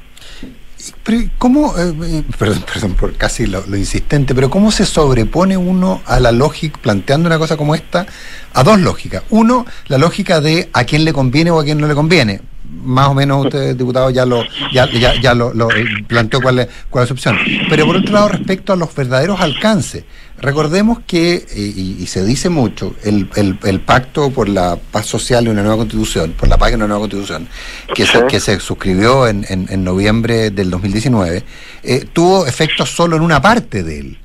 ¿Cómo, eh, eh, perdón, perdón por casi lo, insistente, pero cómo se sobrepone uno a la lógica, planteando una cosa como esta, a dos lógicas? Uno, la lógica de a quién le conviene o a quién no le conviene. Más o menos usted, diputado, ya lo, ya, ya, lo, planteó cuál es, cuál es su opción. Pero por otro lado, respecto a los verdaderos alcances, Recordemos que, y, se dice mucho, el, el, pacto por la paz social y una nueva constitución, por la paz y una nueva constitución, que, se, que se suscribió en, en, noviembre del 2019, eh, tuvo efectos solo en una parte de él.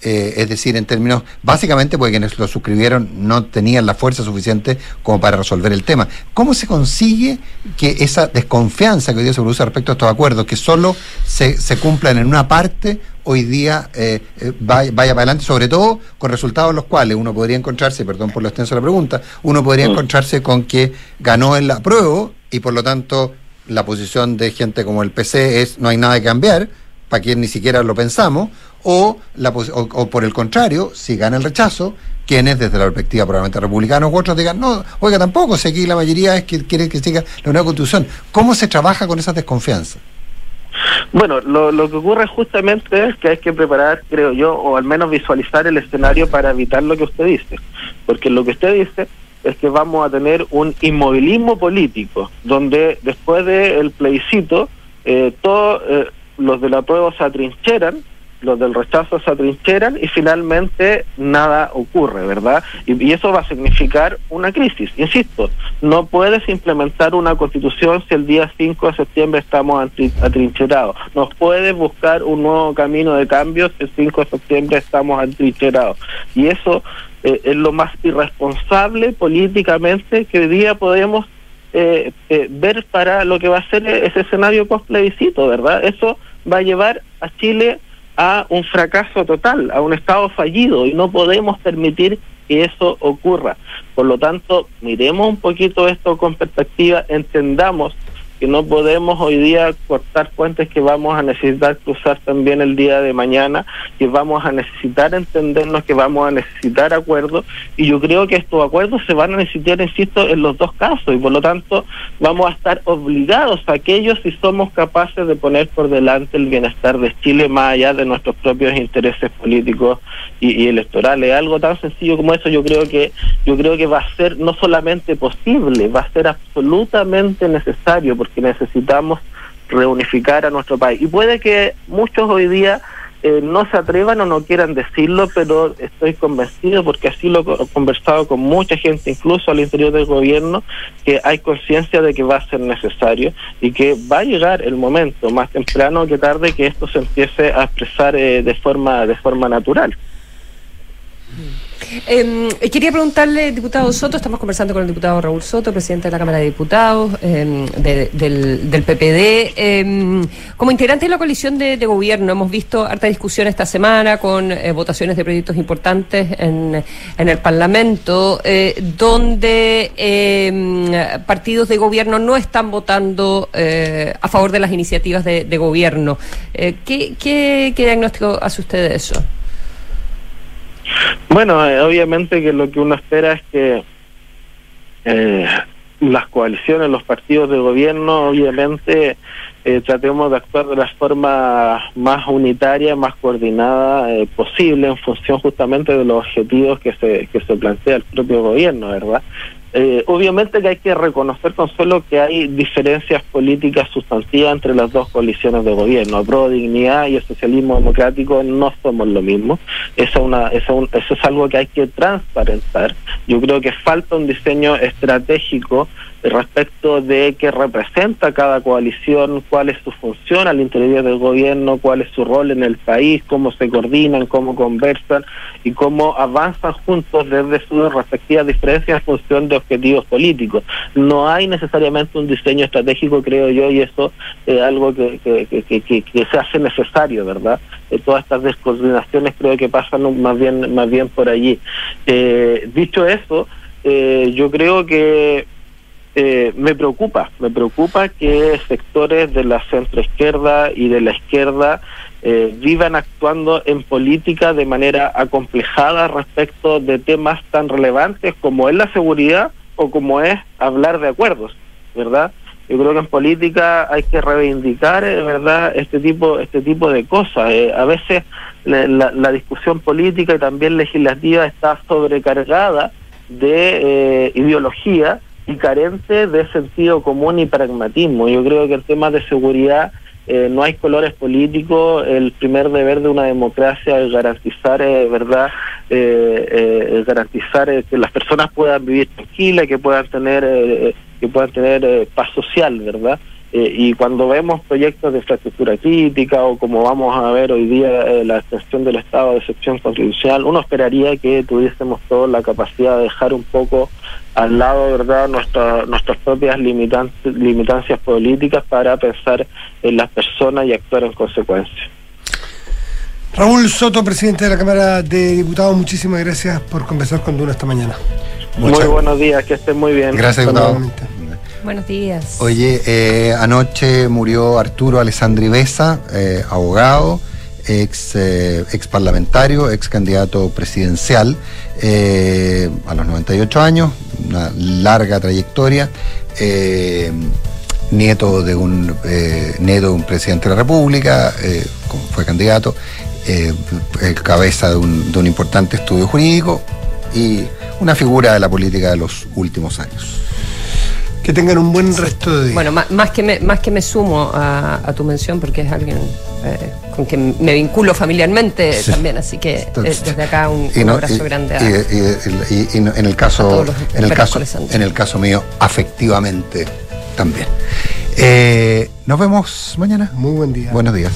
Eh, es decir, en términos, básicamente porque quienes lo suscribieron no tenían la fuerza suficiente como para resolver el tema. ¿Cómo se consigue que esa desconfianza que hoy día se produce respecto a estos acuerdos, que solo se, se cumplan en una parte, hoy día eh, eh, vaya, vaya, para adelante, sobre todo con resultados en los cuales uno podría encontrarse, perdón por lo extenso de la pregunta, uno podría mm. encontrarse con que ganó el apruebo y por lo tanto la posición de gente como el PC es no hay nada que cambiar, para quien ni siquiera lo pensamos, o, la, o, por el contrario, si gana el rechazo, quienes desde la perspectiva probablemente republicanos u otros digan, no, oiga, tampoco, si aquí la mayoría es que quiere que siga la nueva constitución. ¿Cómo se trabaja con esa desconfianza? Bueno, lo, que ocurre justamente es que hay que preparar, creo yo, o al menos visualizar el escenario para evitar lo que usted dice. Porque lo que usted dice es que vamos a tener un inmovilismo político, donde después del plebiscito, eh, todos eh, los de la prueba se atrincheran los del rechazo se atrincheran y finalmente nada ocurre, ¿verdad? Y, eso va a significar una crisis. Insisto, no puedes implementar una constitución si el día 5 de septiembre estamos atrincherados. No puedes buscar un nuevo camino de cambio si el 5 de septiembre estamos atrincherados. Y eso eh, es lo más irresponsable políticamente que hoy día podemos eh, eh, ver para lo que va a ser ese escenario post plebiscito, ¿verdad? Eso va a llevar a Chile a un fracaso total, a un Estado fallido y no podemos permitir que eso ocurra. Por lo tanto, miremos un poquito esto con perspectiva, entendamos que no podemos hoy día cortar puentes que vamos a necesitar cruzar también el día de mañana, que vamos a necesitar entendernos, que vamos a necesitar acuerdos, y yo creo que estos acuerdos se van a necesitar, insisto, en los dos casos, y por lo tanto vamos a estar obligados a aquellos si somos capaces de poner por delante el bienestar de Chile más allá de nuestros propios intereses políticos y, y electorales. Algo tan sencillo como eso yo creo que yo creo que va a ser no solamente posible, va a ser absolutamente necesario, porque necesitamos reunificar a nuestro país. Y puede que muchos hoy día eh, no se atrevan o no quieran decirlo, pero estoy convencido, porque así lo he conversado con mucha gente, incluso al interior del gobierno, que hay conciencia de que va a ser necesario y que va a llegar el momento, más temprano que tarde, que esto se empiece a expresar eh, de forma de forma natural. Eh, quería preguntarle, diputado Soto, estamos conversando con el diputado Raúl Soto, presidente de la Cámara de Diputados de, del, PPD. Eh, como integrante de la coalición de, gobierno, hemos visto harta discusión esta semana con eh, votaciones de proyectos importantes en, el Parlamento, eh, donde em, partidos de gobierno no están votando a favor de las iniciativas de, de gobierno. ¿qué, qué, ¿Qué diagnóstico hace usted de eso? Bueno, eh, obviamente que lo que uno espera es que eh, las coaliciones, los partidos de gobierno, obviamente eh, tratemos de actuar de la forma más unitaria, más coordinada eh, posible en función justamente de los objetivos que se, que se plantea el propio gobierno, ¿verdad? Eh, obviamente que hay que reconocer, Consuelo, que hay diferencias políticas sustantivas entre las dos coaliciones de gobierno. Pro Dignidad y el socialismo democrático no somos lo mismo. Eso, una, eso, eso es algo que hay que transparentar. Yo creo que falta un diseño estratégico respecto de qué representa cada coalición, cuál es su función al interior del gobierno, cuál es su rol en el país, cómo se coordinan, cómo conversan y cómo avanzan juntos desde sus respectivas diferencias en función de objetivos políticos. No hay necesariamente un diseño estratégico, creo yo, y eso es algo que, que, que, que, que se hace necesario, ¿verdad? Eh, todas estas descoordinaciones creo que pasan más bien, más bien por allí. Eh, dicho eso, eh, yo creo que eh, me preocupa, me preocupa que sectores de la centroizquierda y de la izquierda eh, vivan actuando en política de manera acomplejada respecto de temas tan relevantes como es la seguridad o como es hablar de acuerdos, ¿verdad? Yo creo que en política hay que reivindicar, eh, ¿verdad?, este tipo, este tipo de cosas. Eh, a veces la, la, discusión política y también legislativa está sobrecargada de eh, ideología y carente de sentido común y pragmatismo. Yo creo que en temas de seguridad eh, no hay colores políticos. El primer deber de una democracia es garantizar, eh, verdad, eh, garantizar que las personas puedan vivir tranquilas, que puedan tener, que puedan tener paz social, verdad. Eh, y cuando vemos proyectos de infraestructura crítica o como vamos a ver hoy día eh, la extensión del estado de excepción constitucional, uno esperaría que tuviésemos toda la capacidad de dejar un poco al lado, ¿verdad?, Nuestra, nuestras propias limitantes, limitancias políticas para pensar en las personas y actuar en consecuencia. Raúl Soto, presidente de la Cámara de Diputados, muchísimas gracias por conversar con Duna esta mañana. Muchas muy buenos días, que estén muy bien. Gracias, diputado. Buenos días. Oye, eh, anoche murió Arturo Alessandri Besa, eh, abogado, ex, eh, ex parlamentario, ex candidato presidencial, a los 98 años, una larga trayectoria. nieto de un nieto de un presidente de la República, fue candidato, cabeza de un importante estudio jurídico y una figura de la política de los últimos años. Que tengan un buen resto de día. Bueno, más, más que me, más que me sumo a, a tu mención, porque es alguien eh, con quien me vinculo familiarmente Sí. también, así que eh, Entonces, desde acá un, Y un no- abrazo y- grande a, y- y- y- en el caso en el caso en el caso mío afectivamente también. Eh, nos vemos mañana. Muy buen día. Buenos días